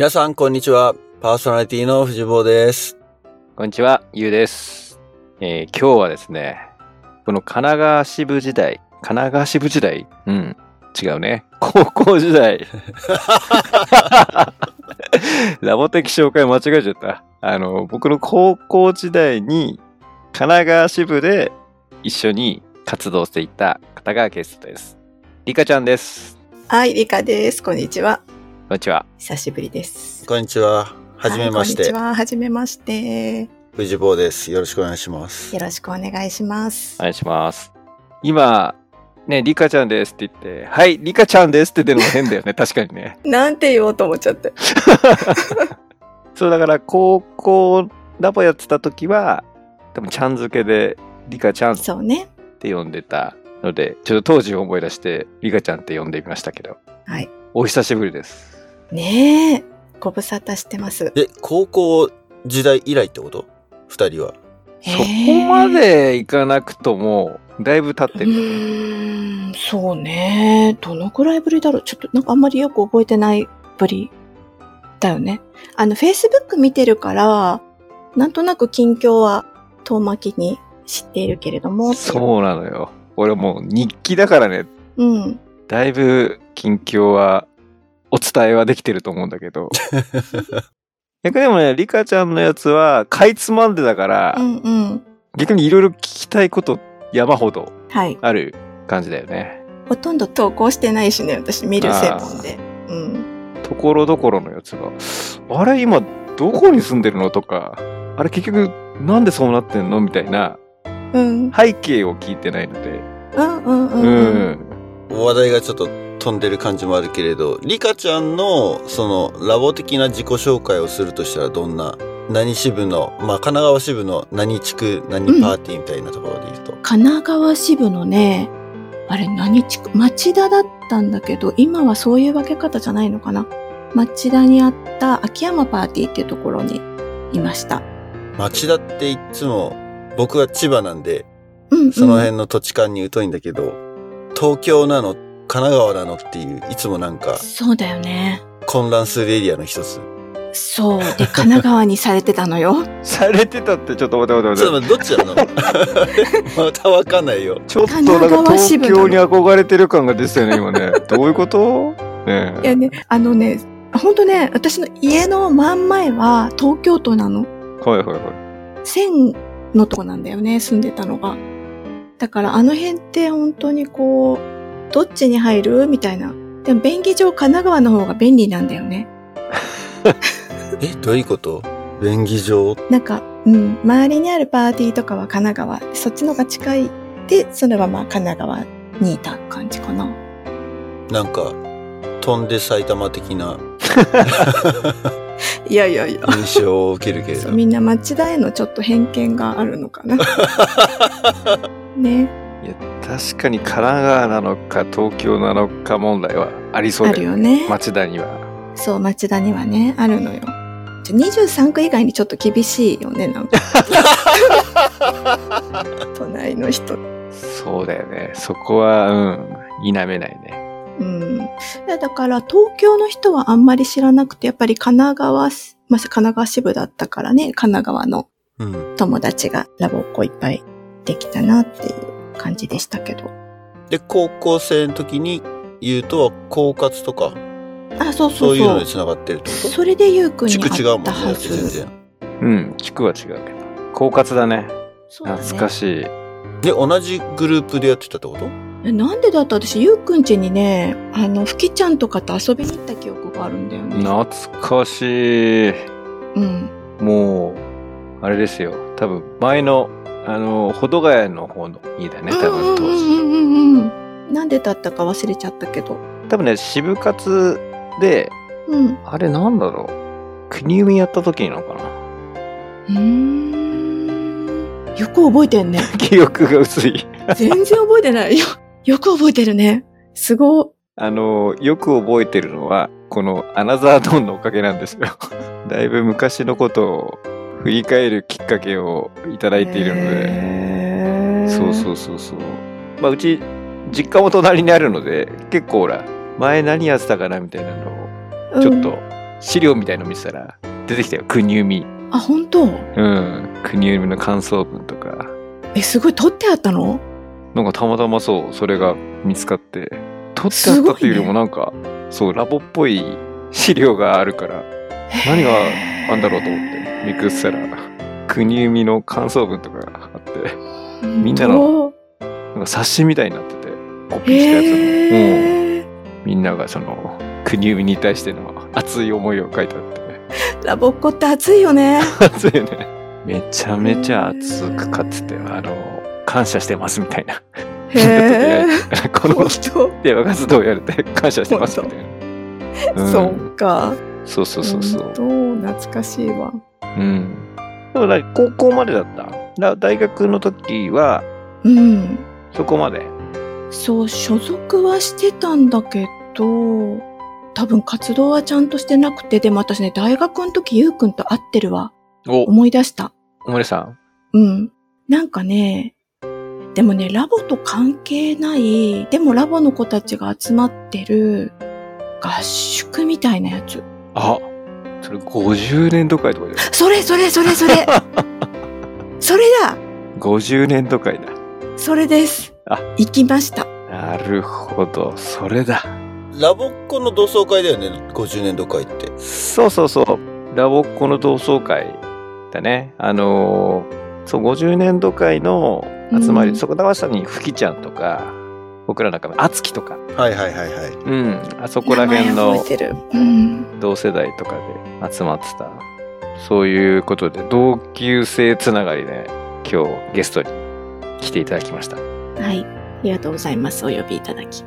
皆さん、こんにちは。パーソナリティの藤坊です。こんにちは、ゆうです。えー今日はですね、この神奈川支部時代、神奈川支部時代うん、違うね。高校時代。ラボ的紹介間違えちゃった。あの、僕の高校時代に神奈川支部で一緒に活動していた方がゲストです。リカちゃんです。はい、リカです。こんにちは。こんにちは。久しぶりです。こんにちは。はじめましてはいこんにち。は。はじめまして。よ藤坊です。よろしくお願いします。ろしくお願いしますお。願いします。今、ね、リカちゃんですって言って、はい、リカちゃんですって出るのも変だよね。確かにね。なんて言おうと思っちゃって。そう、だから、高校ラボやってた時は、多分ちゃん付けで、リカちゃんっそうね。て呼んでたので、ちょっと当時を思い出して、リカちゃんって呼んでみましたけど、はい。お久しぶりです。ねえ。ご無沙汰してます。え、高校時代以来ってこと？二人は。そこまでいかなくとも、だいぶ経っうてる。ーん、そうね。どのくらいぶりだろう？ちょっとなんかあんまりよく覚えてないぶりだよね。あの、Facebook 見てるから、なんとなく近況は遠巻きに知っているけれども。そうなのよ。俺もう日記だからね、う。うん。だいぶ近況はお伝えはできてると思うんだけど。逆にでもね、リカちゃんのやつは、かいつまんでだから、うんうん。逆にいろいろ聞きたいこと山ほどはい。ある感じだよね。ほとんど投稿してないしね、私見る専門で。うん。ところどころのやつが、あれ今どこに住んでるのとか、あれ結局なんでそうなってんのみたいなうん。背景を聞いてないので。うんうんううん。うん、ん。話題がちょっと飛んでる感じもあるけれど、リカちゃんの、その、ラボ的な自己紹介をするとしたらどんな、何支部の、まあ、神奈川支部の何地区、何パーティーみたいなところで言うと。神奈川支部のね、あれ何地区町田だったんだけど、今はそういう分け方じゃないのかな。町田にあった秋山パーティーっていうところにいました。町田っていつも、僕は千葉なんで、うん、うん。その辺の土地勘に疎いんだけど、東京なの、神奈川なのっていう、いつもなんかそうだよね。混乱するエリアの一つ。そう。で、神奈川にされてたのよ。されてたってちょっと待って待ってちょっと待って、どっちなの？またわかんないよ。ちょっと神なんか奈川支東京に憧れてる感が出てたよね、今ね。どういうこと？ねいやね、あのね、本当ね、私の家の真ん前は東京都なの。はいはいはい。線のとこなんだよね、住んでたのが。だからあの辺って本当にこう、どっちに入る？みたいな。でも便宜上神奈川の方が便利なんだよね。え、どういうこと？便宜上？なんか、うん、周りにあるパーティーとかは神奈川。そっちの方が近い。で、それはまあ神奈川にいた感じかな。なんか、飛んで埼玉的な いやいやいや。印象を受けるけれど。みんな町田へのちょっと偏見があるのかな。ね。いや、確かに神奈川なのか東京なのか問題はありそうあだよ。るよね。町田には。そう、町田にはね、あるのよ。じゃ23区以外にちょっと厳しいよね、なんか。隣の人。そうだよね。そこは、うん、否めないね。うん。だから、東京の人はあんまり知らなくて、やっぱり神奈川し、まあ、神奈川支部だったからね、神奈川のうん。友達がラボっ子いっぱいできたなっていう感じでしたけど。で、高校生の時に言うとは、婚活とか、あ、そうそそううそう。いうので繋がってるってこと？それでゆうくんに地区違う会もんね、ったはず。全然。うん、地区は違うけど。狡猾だね。そうだね懐かしい。で、同じグループでやってたってこと？えなんでだった？私、ゆうくん家にね、あの、ふきちゃんとかと遊びに行った記憶があるんだよね。懐かしい。うん。もう、あれですよ。多分、前の、あの、保土ヶ谷の方の家だね、多分当時。うんうんうんうんうん。なんでだったか忘れちゃったけど。多分ね、渋活で、うん。あれなんだろう。国生やった時なのかな。うーん。よく覚えてんね。記憶が薄い。全然覚えてないよ。よく覚えてるね。すごあの、よく覚えてるのは、このアナザードーンのおかげなんですよ。だいぶ昔のことを振り返るきっかけをいただいているので、そうそうそうそう。まあ、うち、実家も隣にあるので、結構ほら、前何やってたかなみたいなのを、ちょっと資料みたいの見せたら出てきたよ。国生み。あ、本当？うん。国生みの感想文とか。え、すごい。取ってあったの？なんかたまたまそうそれが見つかって。撮ってあったっていうよりもなんか、そうラボっぽい資料があるから何があんだろうと思ってめくったら国生みの感想文とかがあって。みんなのなんか冊子みたいになっててコピーしたやつの、うん、へーみんながその国生みに対しての熱い思いを書いてあって。ラボっ子って熱いよね。熱いよね。めちゃめちゃ熱く書っててあの感謝してますみたいな。へえ。この電話活動をやれて感謝してますみたいな、うん。そうか。そうそうそうそう。懐かしいわ。うん。でもな高校までだっただ大学の時はうん。そこまで。そう、所属はしてたんだけど、多分活動はちゃんとしてなくて、でも私ね、大学の時ゆうくんと会ってるわ。お、思い出した。おもれさん。うん。なんかね、でもね、ラボと関係ない、でもラボの子たちが集まってる合宿みたいなやつ。あ、それ50年度会とかで。それそれそれそれ それだ50年度会だ。それです。あ行きました。なるほど、それだ。ラボっ子の同窓会だよね、50年度会って。そうそうそう。ラボっ子の同窓会だね。あのーそう、50年度会の集まり、うんそこだまさにふきちゃんとか、僕らなんか、あつきとか、はいはいはいはい。うん、あそこら辺の。同世代とかで集まってた。そういうことで、同級生つながりで、今日ゲストに来ていただきました。はい。ありがとうございます。お呼びいただき。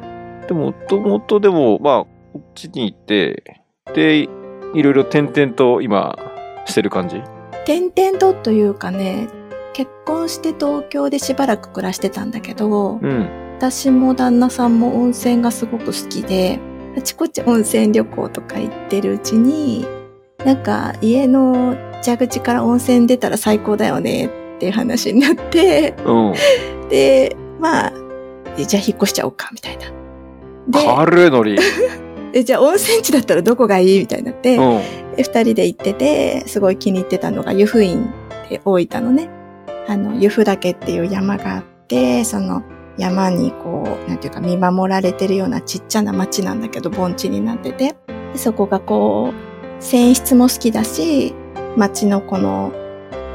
でも、もともとでも、まあ、こっちに行って、で、いろいろ転々と今、してる感じ？点々とというかね、結婚して東京でしばらく暮らしてたんだけど、うん。私も旦那さんも温泉がすごく好きで、あちこち温泉旅行とか行ってるうちに、なんか家の蛇口から温泉出たら最高だよねっていう話になって、うん。で、まあ、えじゃあ引っ越しちゃおうか、みたいな。で軽いのり。え、じゃあ温泉地だったらどこがいいみたいになって、二人で行ってて、すごい気に入ってたのが湯布院で大分のね、あの、湯布岳っていう山があって、その山にこう、なんていうか見守られてるようなちっちゃな町なんだけど、盆地になってて、そこがこう、泉質も好きだし、町のこの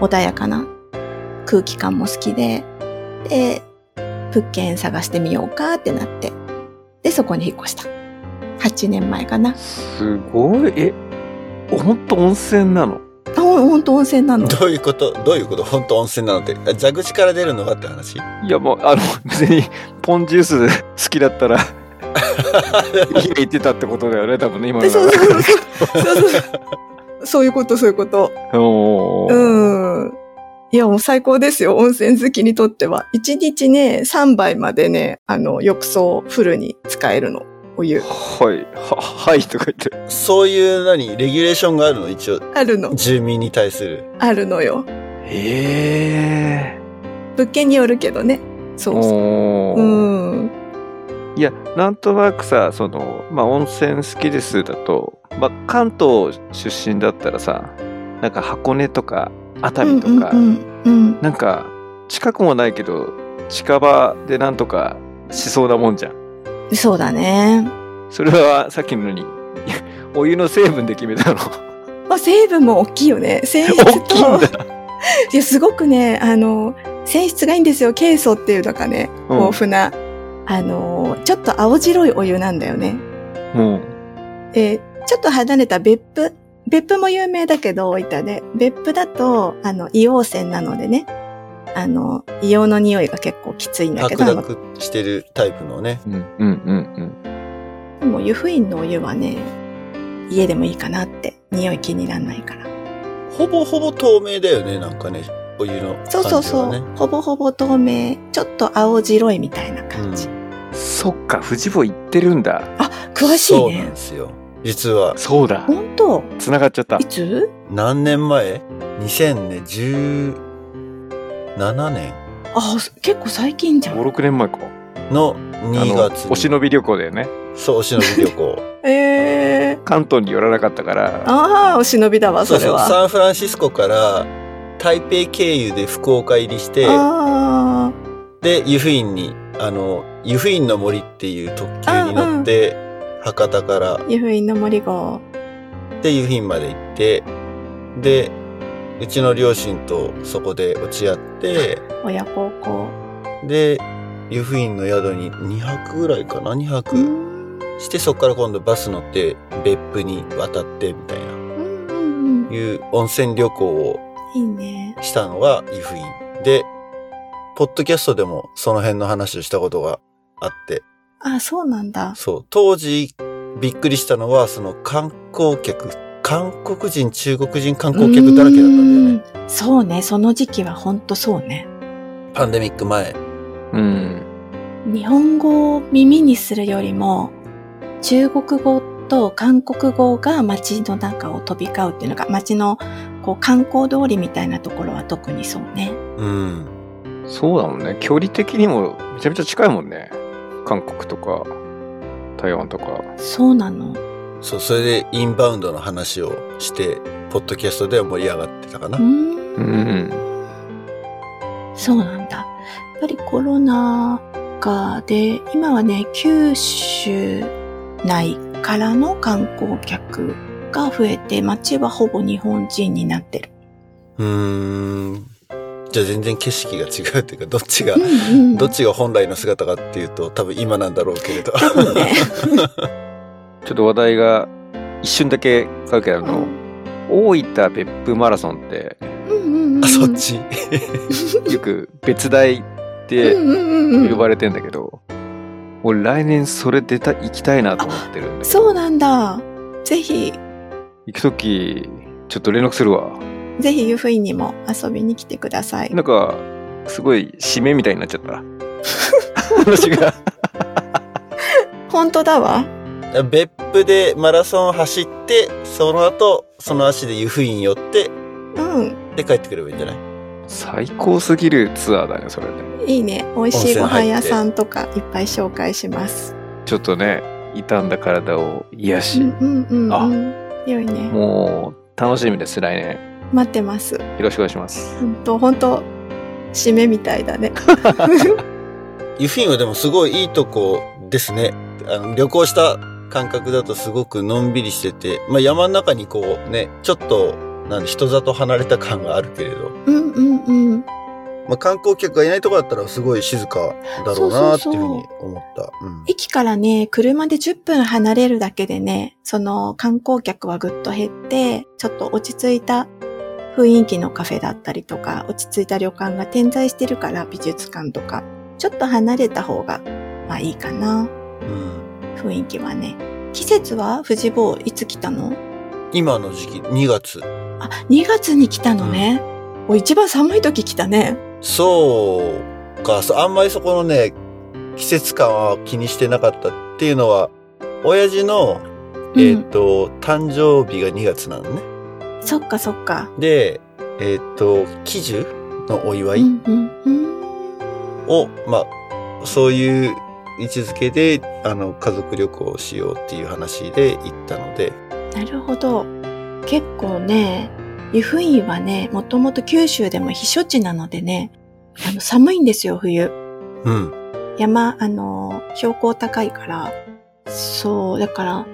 穏やかな空気感も好きで、で、物件探してみようかってなって、で、そこに引っ越した。8年前かな。すごい。え、ほんと温泉なの？あ、ほんほんと温泉なの？どういうこと？どういうこと？本当温泉なのって。あ蛇口から出るのかって話？いや、もう、あの、別に、ポンジュース好きだったら、家行ってたってことだよね、多分ね、今のでそうそうそうそう。そうそう。そういうこと、そういうこと。うん。いや、もう最高ですよ。温泉好きにとっては。1日ね、3杯までね、あの、浴槽フルに使えるの。お湯。はい、は、はいとか言って。そういう何レギュレーションがあるの？一応。あるの。住民に対する。あるのよ。ええ物件によるけどね。そうそう。うん。いや、なんとなくさ、その、まあ、温泉好きですだと、まあ、関東出身だったらさ、なんか箱根とか熱海とか。なんか近くもないけど、近場でなんとかしそうなもんじゃん。うん。そうだね。それはさっきのに、お湯の成分で決めたの？まあ、成分も大きいよね。泉 質大きいんと。だ。いや、すごくね、あの、泉質がいいんですよ。ケイ素っていうのがね、うん豊富な、あの、ちょっと青白いお湯なんだよね。うん。で、ちょっと離れた別府、別府も有名だけど、大分で。別府だと、あの、硫黄泉なのでね、あの、硫黄の匂いが結構きついんだけど、白濁してるタイプのね。うん、うん、うん、でも湯布院のお湯はね、家でもいいかなって、匂い気にならないから。ほぼほぼ透明だよね、なんかね。お湯の感じはね。そうそうそう。ほぼほぼ透明。ちょっと青白いみたいな感じ。うん。そっか、富士坊行ってるんだ。詳しいそうなんねで。すよ。実は、そうだ。本当？繋がっちゃったい。つ？何年前？?2017 年あ、結構最近じゃん。5、6年前か。のあ2の月お忍び旅行だよね。そう、お忍び旅行。ええ関東に寄らなかったから、ああ、お忍びだわ、そそうそう、れは。サンフランシスコから台北経由で福岡入りして、あで、湯布院に、あの、湯布院の森っていう特急に乗って、博多からあ、湯布院の森号。で湯布院まで行って、で、うちの両親とそこで落ち合って、親孝行。で、湯布院の宿に2泊ぐらいかな ?2 う泊ん。して、そこから今度バス乗って別府に渡ってみたいな、うんうんうん。いう温泉旅行をいいね。したのが湯布院。で、ポッドキャストでもその辺の話をしたことがあって、あ、そうなんだ。そう、当時びっくりしたのは、その観光客、韓国人、中国人観光客だらけだったんだよね。うん。そうね、その時期はほんとそうね。パンデミック前。うん。日本語を耳にするよりも、中国語と韓国語が街の中を飛び交うっていうのが、街のこう観光通りみたいなところは特にそうね。うん。そうだもんね。距離的にもめちゃめちゃ近いもんね。韓国とか、台湾とか。そうなの。そう、それでインバウンドの話をして、ポッドキャストでは盛り上がってたかな。うーんうん。そうなんだ。やっぱりコロナ禍で、今はね、九州内からの観光客が増えて、街はほぼ日本人になってる。うーん。じゃあ全然景色が違うっていうか、どっちがう、んうん。どっちが本来の姿かっていうと、多分今なんだろうけれど。多分ね。ちょっと話題が一瞬だけ変わるけど、あの、大分別府マラソンって、うんうんうん。あ、そっち。よく別大っうんて。呼ばれてんだけど、俺来年それ出た、行きたいなと思ってる。そうなんだ。ぜひ、行くとき、ちょっと連絡するわ。ぜひ湯布院にも遊びに来てください。なんか、すごい締めみたいになっちゃった。話が。本当だわ。別府でマラソン走って、その後、その足で湯布院寄って、うん。で帰ってくればいいんじゃない？最高すぎるツアーだね、それね。いいね。美味しいご飯屋さんとかいっぱい紹介します。ちょっとね、傷んだ体を癒し、うんうんうん、あうん。良いね。もう楽しみです、来年。待ってます。よろしくお願いします。本当本当締めみたいだね。湯布院はでもすごいいいとこですね。あの旅行した感覚だとすごくのんびりしてて、まあ山の中にこうね、ちょっと、なんで人里離れた感があるけれど、うんうんうん。まあ観光客がいないとこだったらすごい静かだろうなっていうふうに思った。うん駅からね、車で10分離れるだけでね、その観光客はぐっと減って、ちょっと落ち着いた雰囲気のカフェだったりとか、落ち着いた旅館が点在してるから美術館とか、ちょっと離れた方が、まあいいかな。うん雰囲気はね。季節は藤坊いつ来たの？今の時期、2月。あ、2月に来たのね。お、一番寒い時来たね。そうか、あんまりそこのね、季節感は気にしてなかったっていうのは、親父の、うんえっ、と、誕生日が2月なのね。そっかそっか。で、えっ、と、喜寿のお祝いうんうんうん。を、まあ、そういう位置づけで、あの、家族旅行をしようっていう話で行ったので、なるほど。結構ね、湯布院はね、もともと九州でも避暑地なのでね、あの、寒いんですよ、冬。うん。山、あの、標高高いから。そう、だから、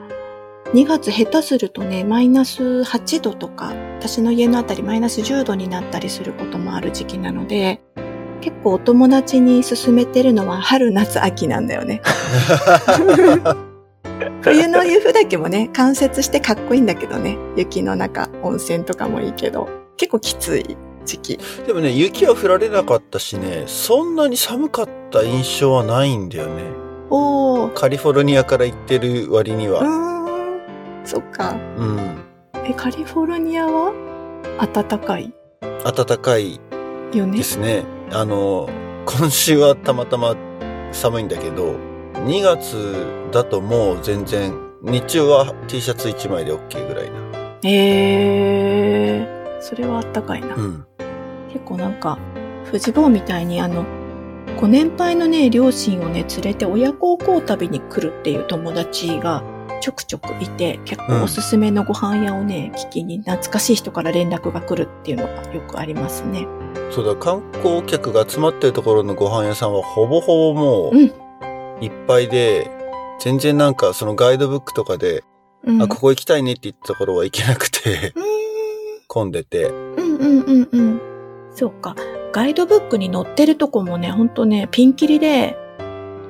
2月下手するとね、マイナス8度とか、私の家のあたりマイナス10度になったりすることもある時期なので、結構お友達に勧めてるのは春、夏、秋なんだよね。冬の湯布岳もね、関節してかっこいいんだけどね。雪の中、温泉とかもいいけど、結構きつい時期。でもね、雪は降られなかったしね、そんなに寒かった印象はないんだよね。おー、カリフォルニアから行ってる割には。うーん、そっか。うん。え、カリフォルニアは暖かい？暖かいよねで。すね。あの、今週はたまたま寒いんだけど、2月だともう全然、日中は T シャツ1枚で OK ぐらいな。えー、それは暖かいな。うん。結構なんか、富士坊みたいにあの、ご年配のね、両親をね、連れて親孝行旅に来るっていう友達がちょくちょくいて、結構おすすめのご飯屋をね、聞きに懐かしい人から連絡が来るっていうのがよくありますね。そうだ、観光客が集まってるところのご飯屋さんはほぼほぼもううんいっぱいで、全然なんかそのガイドブックとかで、うん。あ、ここ行きたいねって言ったところは行けなくて、混んでて。うんうんうんうん。そうか。ガイドブックに載ってるとこもね、ほんとね、ピンキリで、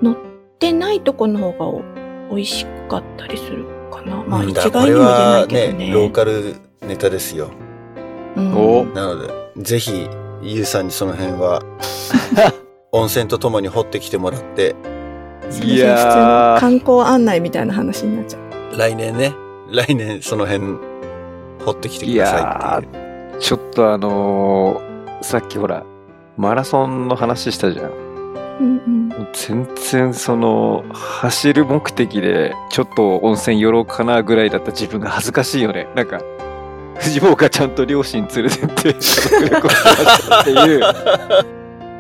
載ってないとこの方がお美味しかったりするかな。まあうん一概にも言えないけどね。これはね、ローカルネタですよ。うんおなので、ぜひ、ゆうさんにその辺は、温泉とともに掘ってきてもらって、いすいません普通のやー、観光案内みたいな話になっちゃう。来年ね、来年その辺、掘ってきてくださいっていう。ちょっとあのーさっきほら、マラソンの話したじゃん。うんうん。全然その、走る目的で、ちょっと温泉寄ろうかなぐらいだった自分が恥ずかしいよね。なんか、藤坊がちゃんと両親連れてって、家族旅行したっていう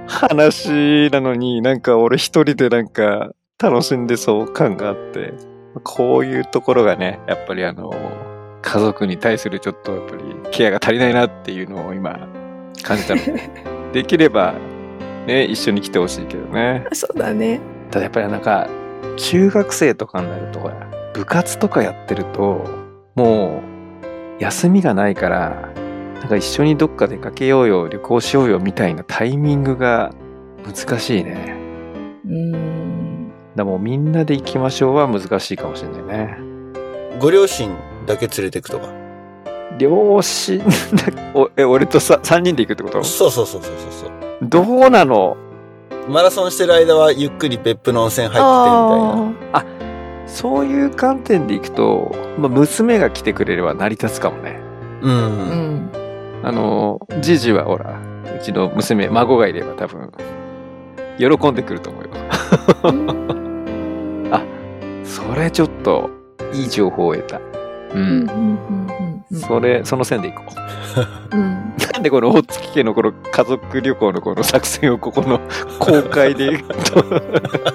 話なのに、なんか俺一人でなんか楽しんでそう感があって、こういうところがね、やっぱりあの、家族に対するちょっとやっぱりケアが足りないなっていうのを今感じたので、できればね、一緒に来てほしいけどね。そうだね。ただやっぱりなんか、中学生とかになると、ほら、部活とかやってると、もう、休みがないから、なんか一緒にどっか出かけようよ、旅行しようよみたいなタイミングが難しいね。うーん。だからもうみんなで行きましょうは難しいかもしれないね。ご両親だけ連れてくとか？両親だおえ、俺とさ3人で行くってこと？そうそうそうそうそうそう。どうなの？マラソンしてる間はゆっくり別府の温泉入ってみたいな。あそういう観点で行くと、まあ、娘が来てくれれば成り立つかもね。う。ーうんん。あの、じいじはほら、うちの娘、孫がいれば多分、喜んでくると思うよ。あそれちょっと、いい情報を得た。ううんうんん。うんうんそれ、その線でいこう。うん。なんでこの大月家のこの家族旅行のこの作戦をここの 公開で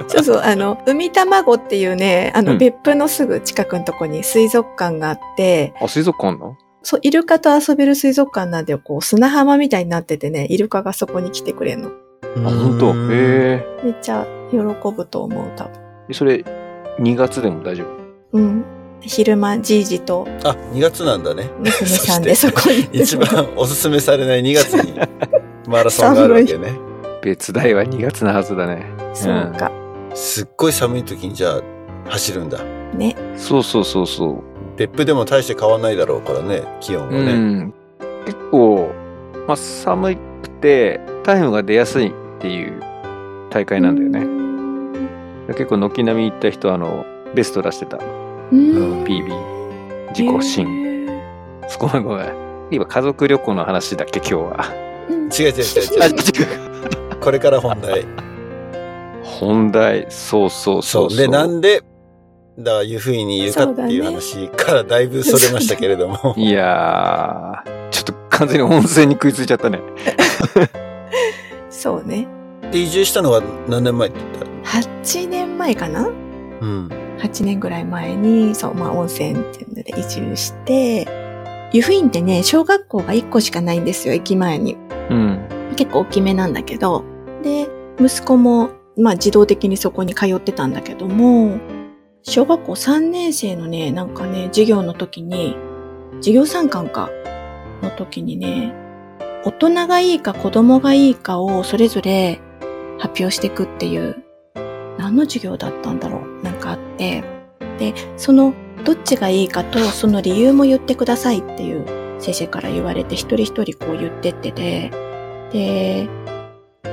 そうそう、あの、海卵っていうね、あの、うん別府のすぐ近くのとこに水族館があって、あ、水族館あんの？そう、イルカと遊べる水族館なんで、こう、砂浜みたいになっててね、イルカがそこに来てくれるの。あ、本当？うんへめっちゃ喜ぶと思う、多分。え。それ、2月でも大丈夫？うん。昼間、じいじとあ、2月なんだね。娘さんでそそこに一番おすすめされない2月に マラソンがあるわけね。別大は2月のはずだね。そうか。すっごい寒い時にじゃあ走るんだ。ね。そうそうそうそう。別府でも大して変わんないだろうからね、気温はね。うん、結構、まあ、寒くてタイムが出やすいっていう大会なんだよね。結構軒並み行った人はあのベスト出してた。うん。PB 自己新。へごめんごめん。今家族旅行の話だっけ今日は。ーうん違う違う違あう違う。これから本題。本題、そうそうそ。そううで、なんで、だから湯布院にいるかっていう話からだいぶそれましたけれども。いやー、ちょっと完全に温泉に食いついちゃったね。そうね。で、移住したのは何年前って言った？8年前かな？うん。8年ぐらい前に、そう、まあ温泉っていうので移住して、湯布院ってね、小学校が1個しかないんですよ、駅前に。うん。結構大きめなんだけど。で、息子も、まあ自動的にそこに通ってたんだけども、小学校3年生のね、なんかね、授業の時に、授業参観か、の時にね、大人がいいか子供がいいかをそれぞれ発表していくっていう、何の授業だったんだろう？なんかあって、で、その、どっちがいいかと、その理由も言ってくださいっていう先生から言われて、一人一人こう言ってってて、で、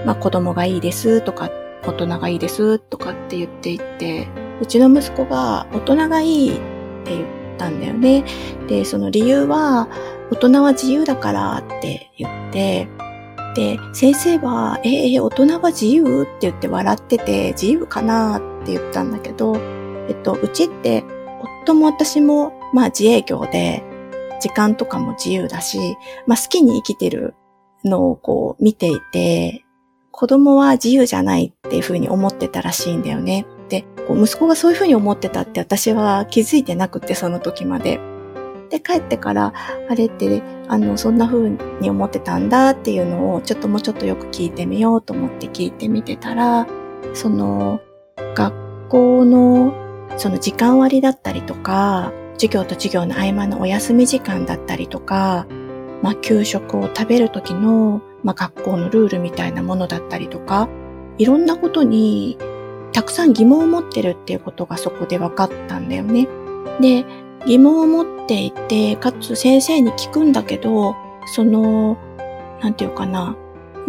まあ子供がいいですとか、大人がいいですとかって言っていって、うちの息子が大人がいいって言ったんだよね。で、その理由は、大人は自由だからって言って、で、先生は、え、え、大人は自由？って言って笑ってて、自由かな？って言ったんだけど、えっと、うちって、夫も私も、まあ自営業で、時間とかも自由だし、まあ好きに生きてるのをこう見ていて、子供は自由じゃないっていうふうに思ってたらしいんだよね。で、息子がそういうふうに思ってたって私は気づいてなくて、その時まで。で、帰ってから、あれって、あの、そんな風に思ってたんだっていうのを、ちょっともうちょっとよく聞いてみようと思って聞いてみてたら、その、学校の、その時間割だったりとか、授業と授業の合間のお休み時間だったりとか、まあ、給食を食べる時の、まあ、学校のルールみたいなものだったりとか、いろんなことにたくさん疑問を持ってるっていうことがそこで分かったんだよね。で、疑問を持っていて、かつ先生に聞くんだけど、その、なんていうかな、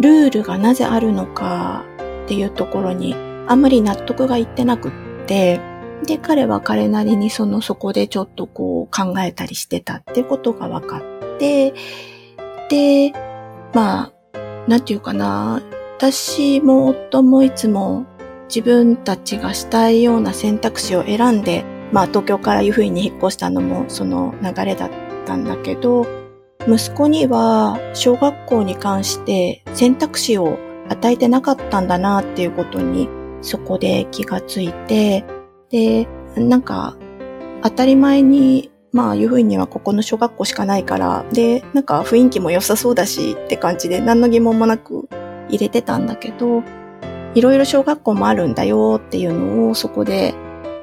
ルールがなぜあるのかっていうところにあんまり納得がいってなくって、で、彼は彼なりにそのそこでちょっとこう考えたりしてたってことが分かって、で、まあ、なんていうかな、私も夫もいつも自分たちがしたいような選択肢を選んでまあ東京からいうふうに引っ越したのもその流れだったんだけど、息子には小学校に関して選択肢を与えてなかったんだなっていうことにそこで気がついて、で、なんか当たり前にまあ、いうふうにはここの小学校しかないから、で、なんか雰囲気も良さそうだしって感じで何の疑問もなく入れてたんだけど、いろいろ小学校もあるんだよっていうのをそこで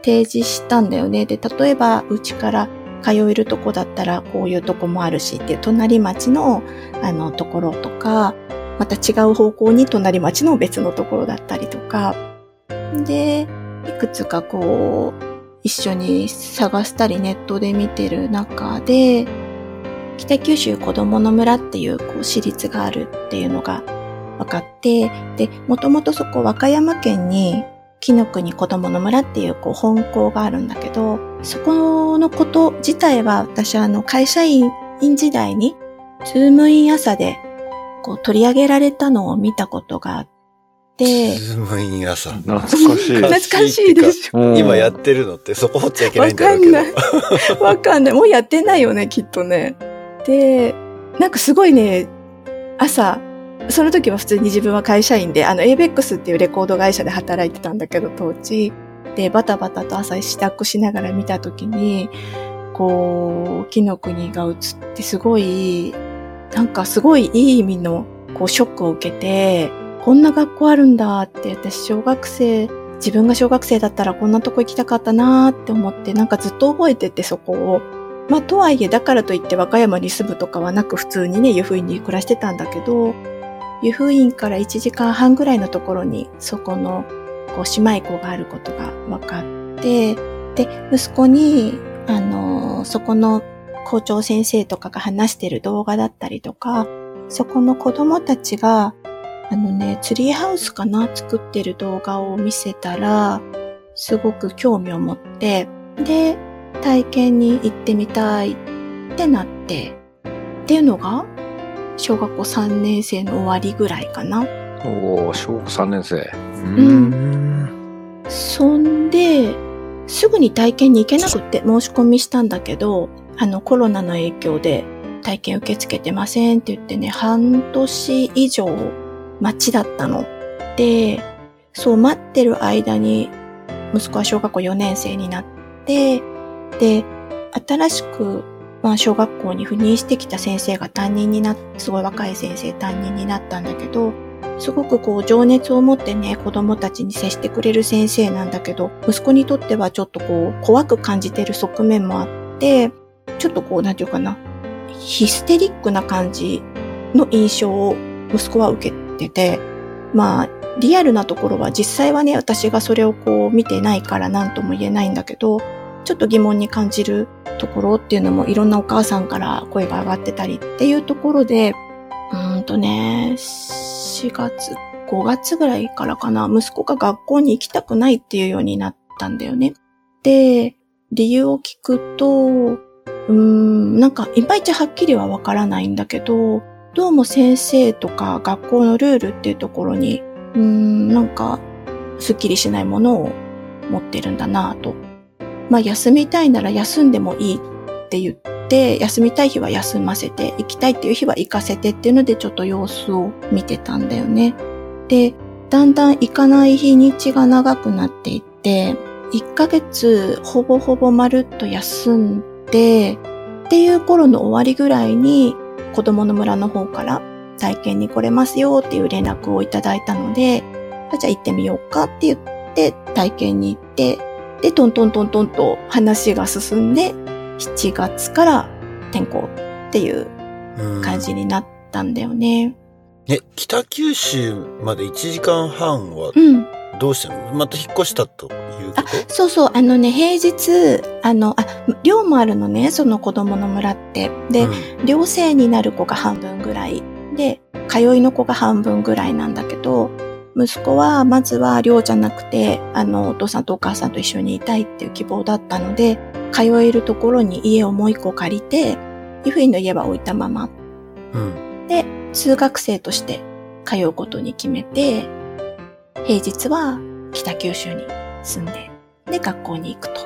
提示したんだよね。で、例えば、うちから通えるとこだったら、こういうとこもあるしっていう、隣町の、あの、ところとか、また違う方向に隣町の別のところだったりとか、で、いくつかこう、一緒に探したりネットで見てる中で、北九州子供の村っていうこう私立があるっていうのが分かって、で、もともとそこ和歌山県にきのくに子どもの村っていうこう本校があるんだけど、そこのこと自体は私あの会社員時代にズームイン朝でこう取り上げられたのを見たことがあって、ズームイン朝。懐かしい。懐かしいでしょ。今やってるのってそこ掘っちゃいけないんだろうけど。わかんない。わかんない。もうやってないよね、きっとね。で、なんかすごいね、朝、その時は普通に自分は会社員で、あの、ABEX っていうレコード会社で働いてたんだけど、当時。で、バタバタと朝支度しながら見た時に、こう、木の国が映ってすごい、なんかすごいいい意味の、こう、ショックを受けて、こんな学校あるんだって、私小学生、自分が小学生だったらこんなとこ行きたかったなーって思って、なんかずっと覚えててそこを。まあ、とはいえ、だからといって和歌山に住むとかはなく普通にね、湯布院に暮らしてたんだけど、湯布院から1時間半ぐらいのところに、そこの、こう、姉妹校があることが分かって、で、息子に、あの、そこの校長先生とかが話してる動画だったりとか、そこの子供たちが、あのね、ツリーハウスかな作ってる動画を見せたら、すごく興味を持って、で、体験に行ってみたいってなって、っていうのが、小学校3年生の終わりぐらいかな。おお小学3年生。うん。そんで、すぐに体験に行けなくって申し込みしたんだけど、あのコロナの影響で体験受け付けてませんって言ってね、半年以上待ちだったの。で、そう待ってる間に息子は小学校4年生になって、で、新しくまあ、小学校に赴任してきた先生が担任になっ、すごい若い先生担任になったんだけど、すごくこう情熱を持ってね、子供たちに接してくれる先生なんだけど、息子にとってはちょっとこう、怖く感じてる側面もあって、ちょっとこう、なんていうかな、ヒステリックな感じの印象を息子は受けてて、まあ、リアルなところは実際はね、私がそれをこう見てないから何とも言えないんだけど、ちょっと疑問に感じるところっていうのもいろんなお母さんから声が上がってたりっていうところで、うーんとね、4月、5月ぐらいからかな、息子が学校に行きたくないっていうようになったんだよね。で、理由を聞くと、うーん、なんかいまいちはっきりはわからないんだけど、どうも先生とか学校のルールっていうところに、うーん、なんか、すっきりしないものを持ってるんだなぁとまあ休みたいなら休んでもいいって言って、休みたい日は休ませて、行きたいっていう日は行かせてっていうのでちょっと様子を見てたんだよね。で、だんだん行かない日にちが長くなっていって、1ヶ月ほぼほぼまるっと休んで、っていう頃の終わりぐらいに子供の村の方から体験に来れますよっていう連絡をいただいたので、じゃあ行ってみようかって言って体験に行って、で、トントントントンと話が進んで、7月から転校っていううん感じになったんだよね。え、北九州まで1時間半はうん。どうしたの？また引っ越したというこそうそう、あのね、平日、あの、あ、寮もあるのね、その子供の村って。で、と寮生になる子が半分ぐらいで、通いの子が半分ぐらいなんだけど、息子はまずは寮じゃなくて、あの、お父さんとお母さんと一緒にいたいっていう希望だったので、通えるところに家をもう一個借りて、湯布院の家は置いたまま、うん。うん。通学生として通うことに決めて、平日は北九州に住んで、で、学校に行くと。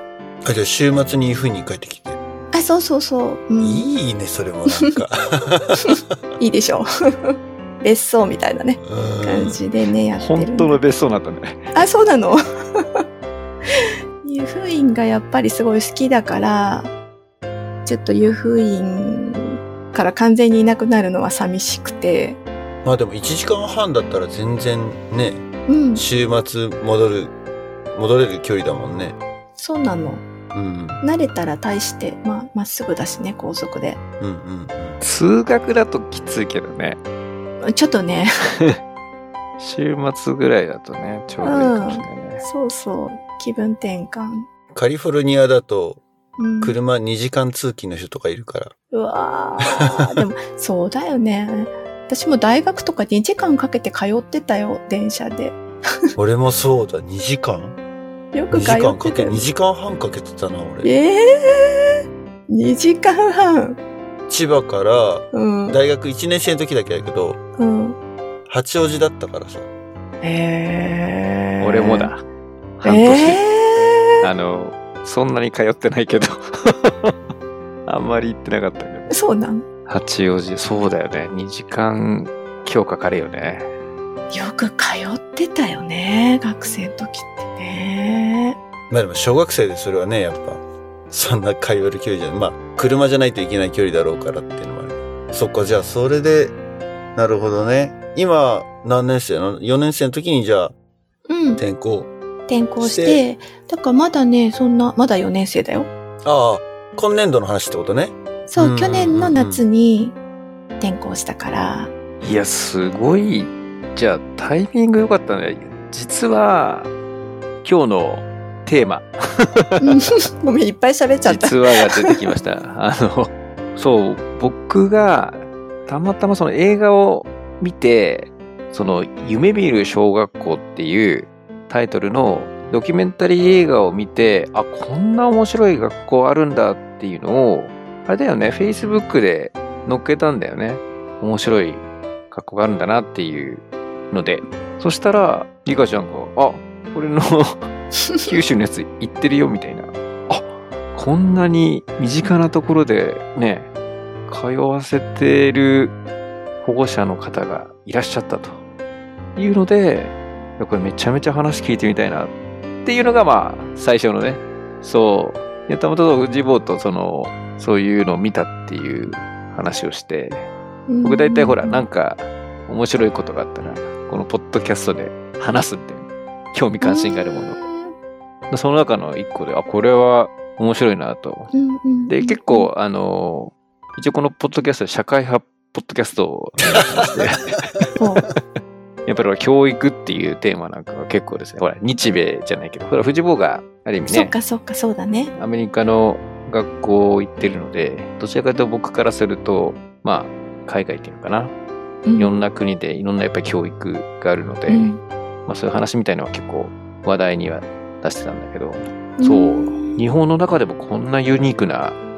あ、じゃあ週末に冬に帰ってきて。あ、そうそうそう。うん、いいいね、それもなんか。いでしょう。別荘みたいなね、うん感じでね、やってる。本当の別荘になったんだね。あ、そうなの？湯布院がやっぱりすごい好きだから、ちょっと湯布院から完全にいなくなるのは寂しくて、まあでも1時間半だったら全然ね、うん、週末戻る、戻れる距離だもんね。そうなの。うん。慣れたら大して、まあ、まっすぐだしね、高速で。うんうんうん。通学だときついけどね。ちょっとね、週末ぐらいだとね、ちょうどいいかもしれないね。そうそう、気分転換。カリフォルニアだとうん、車2時間通勤の人とかいるから。うわー でも、そうだよね。私も大学とか2時間かけて通ってたよ、電車で。俺もそうだ、2時間？よ ?2 く通時間かけ、ってたよ2。時間半かけてたな、俺。ええー、2時間半。千葉からうん。大学1年生の時だけだけど、うん。八王子だったからさ。えー、俺も。だ。半年。えあの、そんなに通ってないけど。あんまり行ってなかったけど。ー、そうなん？八王子、そうだよね。2時間今日かかるよね。よく通ってたよね、学生の時ってね。まあでも小学生でそれはね、やっぱ、そんな通える距離じゃない。まあ、車じゃないといけない距離だろうからっていうのもある。そっか、じゃあそれで、なるほどね。今、何年生なの ?4 年生の時にじゃあ、うん。転校。転校して、だからまだね、そんな、まだ4年生だよ。ああ、今年度の話ってことね。そう、うん去年の夏に転校したから。いや、すごい。じゃあ、タイミング良かったね。実は、今日のテーマ、うん ごめん、いっぱい喋っちゃった。実話が出てきました。あの、そう、僕が、たまたまその映画を見て、その、夢見る小学校っていうタイトルのドキュメンタリー映画を見て、あ、こんな面白い学校あるんだっていうのを、あれだよね、Facebook で載っけたんだよね。面白い学校があるんだなっていうので。そしたら、リカちゃんが、あ、これの 九州のやつ行ってるよみたいな。あ、こんなに身近なところでね、通わせてる保護者の方がいらっしゃったと。いうので、これめちゃめちゃ話聞いてみたいなっていうのがまあ最初のね、そう、たまたま藤坊とその、そういうのを見たっていう話をして、僕大体ほら、なんか面白いことがあったら、このポッドキャストで話すって興味関心があるもの。その中の一個で、あ、これは面白いなと。で、結構、あの、一応このポッドキャストで社会派ポッドキャストを やっぱり教育っていうテーマなんかは結構ですね、ほら、日米じゃないけど、ほら、藤坊がある意味ね、かそっか、そうだね。アメリカの学校行ってるので、どちらかというと僕からすると、まあ、海外っていうのかな。うん。いろんな国でいろんなやっぱり教育があるので、うん。まあそういう話みたいのは結構話題には出してたんだけど、そう。日本の中でもこんなユニークなうん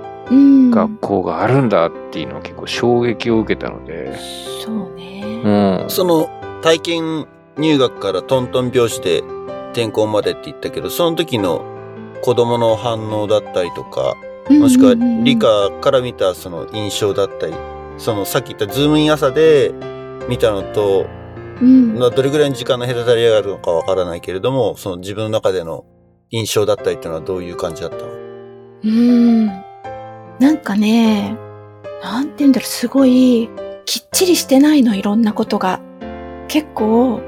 学校があるんだっていうのは結構衝撃を受けたので、そうね。うん。その体験入学からトントン拍子で転校までって言ったけど、その時の子供の反応だったりとか、もしくは理科から見たその印象だったり、そのさっき言ったズームイン朝で見たのと、うん。まあどれぐらいの時間の隔たりがあるのかわからないけれども、その自分の中での印象だったりっていうのはどういう感じだったの？うーん。なんかね、なんて言うんだろう、すごい、きっちりしてないの、いろんなことが。結構、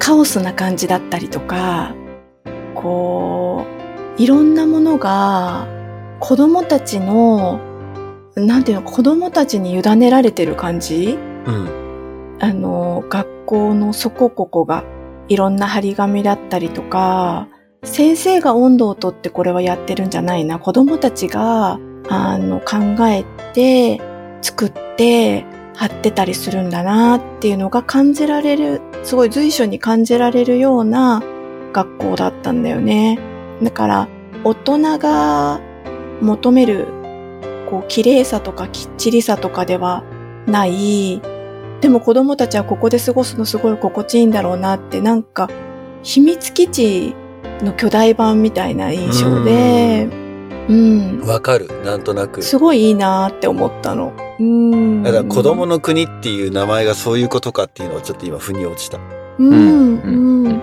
カオスな感じだったりとか、こう、いろんなものが、子供たちの、なんていうの、子供たちに委ねられてる感じ？うん。あの、学校のそこここがいろんな張り紙だったりとか、先生が温度をとってこれはやってるんじゃないな。子供たちが、あの、考えて、作って、貼ってたりするんだなっていうのが感じられる、すごい随所に感じられるような学校だったんだよね。だから、大人が求める、こう、綺麗さとかきっちりさとかではない、でも子供たちはここで過ごすのすごい心地いいんだろうなって、なんか、秘密基地の巨大版みたいな印象で、うん。わかる。なんとなく。すごいいいなって思ったの。うん。だから子供の国っていう名前がそういうことかっていうのはちょっと今腑に落ちた。うん、うんうん。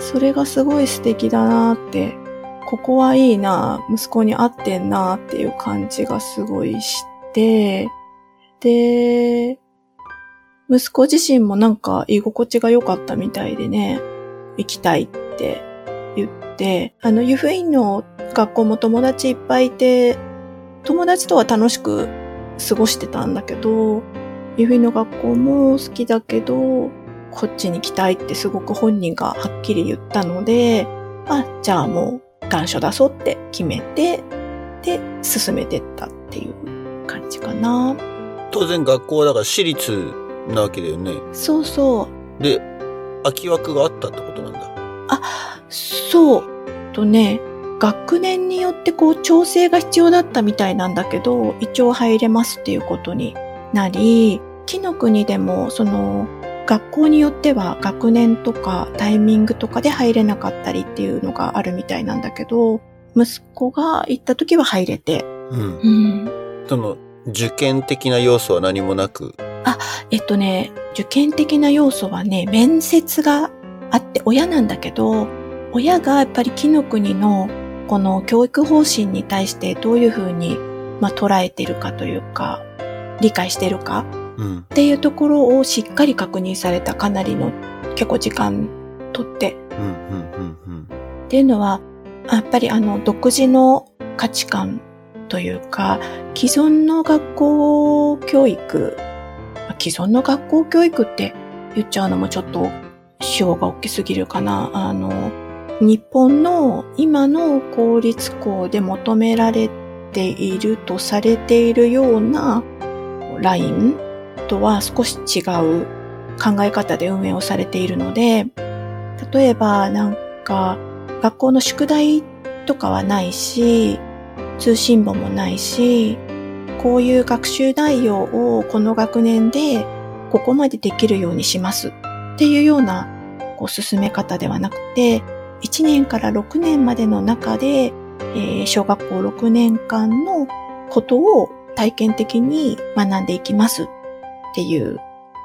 それがすごい素敵だなって、ここはいいな、息子に合ってんなっていう感じがすごいして、で、息子自身もなんか居心地が良かったみたいでね、行きたいって言って、あの、湯布院の学校も友達いっぱいいて、友達とは楽しく過ごしてたんだけど、湯布院の学校も好きだけど、こっちに来たいってすごく本人がはっきり言ったので、あ、じゃあもう願書出そうって決めて、で、進めてったっていう感じかな。当然学校はだから私立なわけだよね。そうそう。で、空き枠があったってことなんだ。そう。とね、学年によってこう調整が必要だったみたいなんだけど、一応入れますっていうことになり、木の国でもその学校によっては学年とかタイミングとかで入れなかったりっていうのがあるみたいなんだけど、息子が行った時は入れて、うん。うん。その、受験的な要素は何もなく？えっとね、受験的な要素はね、面接があって、親なんだけど、親がやっぱり木の国のこの教育方針に対してどういうふうに、まあ、捉えてるかというか、理解してるかうん。っていうところをしっかり確認されたかなりの結構時間とって。っていうのは、やっぱりあの独自の価値観というか、既存の学校教育、まあ既存の学校教育って言っちゃうのもちょっと主語が大きすぎるかな。あの、日本の今の公立校で求められているとされているようなラインとは少し違う考え方で運営をされているので、例えばなんか学校の宿題とかはないし、通信簿もないし、こういう学習内容をこの学年でここまでできるようにしますっていうようなこう進め方ではなくて、1年から6年までの中で、えー小学校6年間のことを体験的に学んでいきますっていう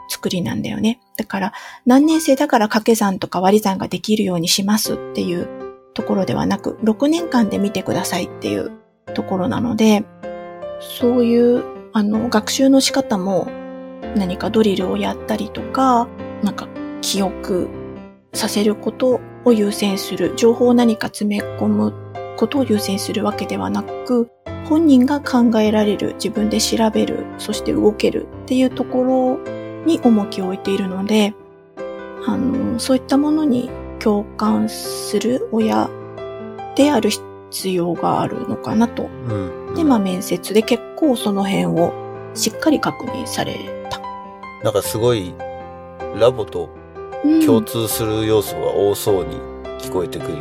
作りなんだよね。だから何年生だから掛け算とか割り算ができるようにしますっていうところではなく、6年間で見てくださいっていうところなので、そういう、あの、学習の仕方も何かドリルをやったりとか、なんか記憶させることを優先する、情報を何か詰め込むことを優先するわけではなく、本人が考えられる、自分で調べる、そして動けるっていうところに重きを置いているので、あの、そういったものに共感する親である必要があるのかなと。うん。で、まあ面接で結構その辺をしっかり確認された。なんかすごい、ラボとうん共通する要素が多そうに聞こえてくるよ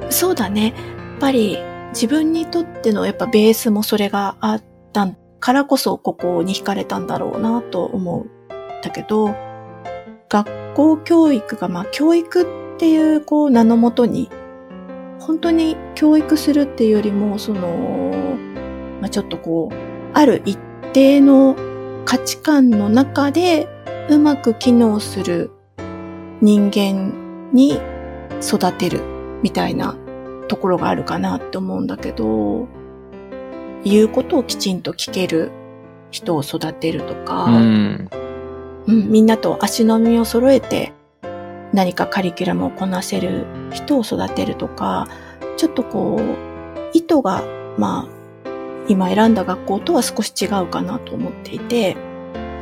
ね。そうだね。やっぱり自分にとってのやっぱベースもそれがあったからこそここに惹かれたんだろうなと思うんだけど、学校教育がまあ教育っていうこう名のもとに、本当に教育するっていうよりも、その、まあちょっとこう、ある一定の価値観の中でうまく機能する人間に育てるみたいなところがあるかなって思うんだけど、言うことをきちんと聞ける人を育てるとか、うん。うん、みんなと足並みを揃えて何かカリキュラムをこなせる人を育てるとか、ちょっとこう、意図が、まあ、今選んだ学校とは少し違うかなと思っていて、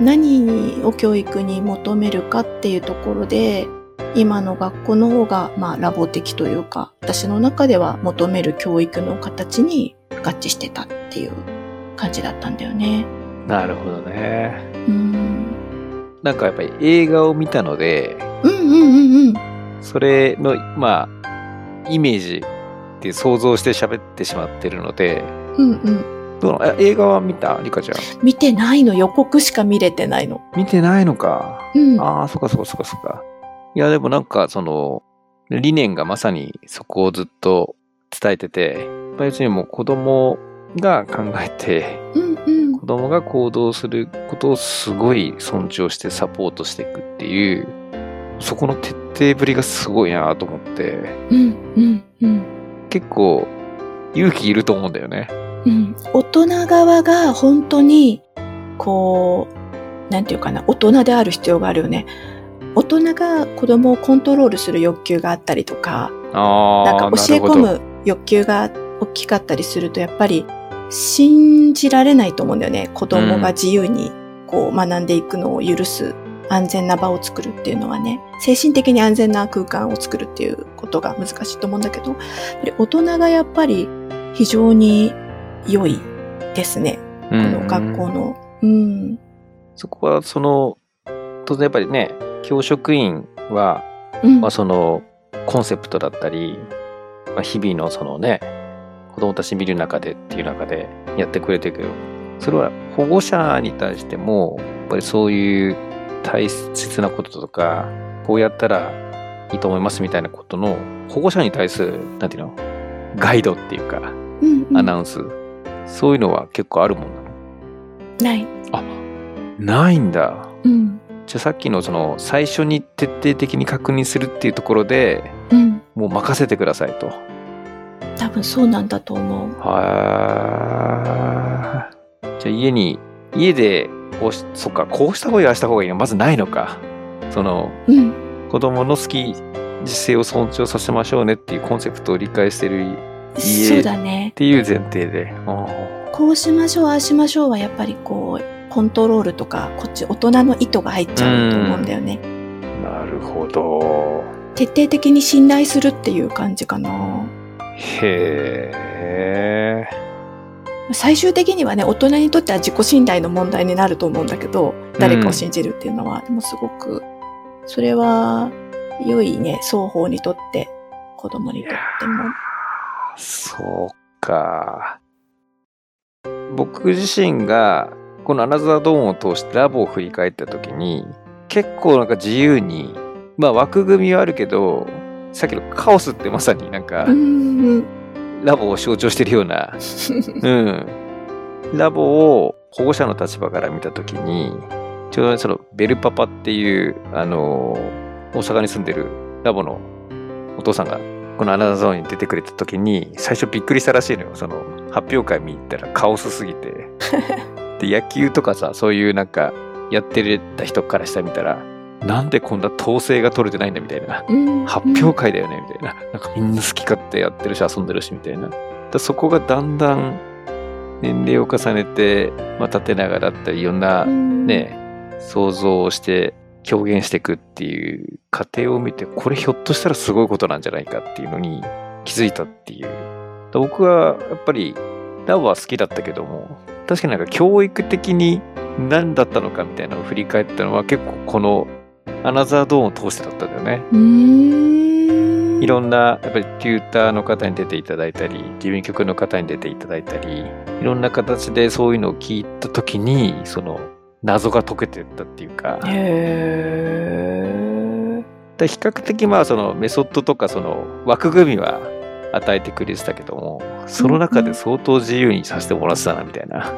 何を教育に求めるかっていうところで、今の学校の方が、まあ、ラボ的というか、私の中では求める教育の形に合致してたっていう感じだったんだよね。なるほどね。うん。なんかやっぱり映画を見たので、うんうんうんうん。それの、まあ、イメージって想像して喋ってしまってるので、うんうん。どう映画は見た？リカちゃん。見てないの？予告しか見れてないの。見てないのか。うん。ああ、そっかそっかそっかそっか。いや、でもなんか、その、理念がまさにそこをずっと伝えてて、やっぱにもう子供が考えて、うんうん。子供が行動することをすごい尊重してサポートしていくっていう、そこの徹底ぶりがすごいなと思って、うんうんうん。結構勇気いると思うんだよね。うん。大人側が本当に、こう、なんていうかな、大人である必要があるよね。大人が子供をコントロールする欲求があったりとか、なんか教え込む欲求が大きかったりすると、やっぱり信じられないと思うんだよね。子供が自由にこう学んでいくのを許す安全な場を作るっていうのはね、精神的に安全な空間を作るっていうことが難しいと思うんだけど、大人がやっぱり非常に良いですね。ここの学校の。うん。そこはその当然やっぱりね教職員は、うん。まあ、そのコンセプトだったり、まあ、日々のそのね子供たち見る中でっていう中でやってくれてるけどそれは保護者に対してもやっぱりそういう大切なこととかこうやったらいいと思いますみたいなことの保護者に対するなんていうのガイドっていうかうんうんアナウンス、そういうのは結構あるもんなの？ない。ないんだうん。じゃあさっきのその最初に徹底的に確認するっていうところでうん。もう任せてくださいと。多分そうなんだと思う。はーじゃあ家に家でこうしそっかこうした方がいいああした方がいいがまずないのか。そのうん。子供の好き実性を尊重させましょうねっていうコンセプトを理解してるそうだね。ていう前提で。こうしましょう、ああしましょうはやっぱりこう、コントロールとか、こっち大人の意図が入っちゃうと思うんだよね。なるほど。徹底的に信頼するっていう感じかな。へえ。最終的にはね、大人にとっては自己信頼の問題になると思うんだけど、誰かを信じるっていうのは、でもすごく、それは良いね、双方にとって、子供にとっても。そうか。僕自身が、このアナザードーンを通してラボを振り返った時に、結構なんか自由に、まあ枠組みはあるけど、さっきのカオスってまさになんかう、ん。ラボを象徴してるような、うん。ラボを保護者の立場から見た時に、ちょうどそのベルパパっていう、あの、大阪に住んでるラボのお父さんがこのアナザーゾーンに出てくれた時に最初びっくりしたらしいのよ。その発表会見に行ったらカオスすぎて。で野球とかさそういうなんかやってた人からしたら見たらなんでこんな統制が取れてないんだみたいな。うん発表会だよねみたいな。なんかみんな好き勝手やってるし遊んでるしみたいな。だそこがだんだん年齢を重ねて、まあ、縦長だったりいろんなうん。ね、想像をして表現していくっていう過程を見てこれひょっとしたらすごいことなんじゃないかっていうのに気づいたっていうだ僕はやっぱりラボは好きだったけども確かになんか教育的に何だったのかみたいなのを振り返ったのは結構このアナザードーンを通してだったんだよね。いろんなやっぱりテューターの方に出ていただいたり事務局の方に出ていただいたりいろんな形でそういうのを聞いた時にその謎が解けてったっていうかへで比較的まあそのメソッドとかその枠組みは与えてくれてたけどもその中で相当自由にさせてもらってたなみたいな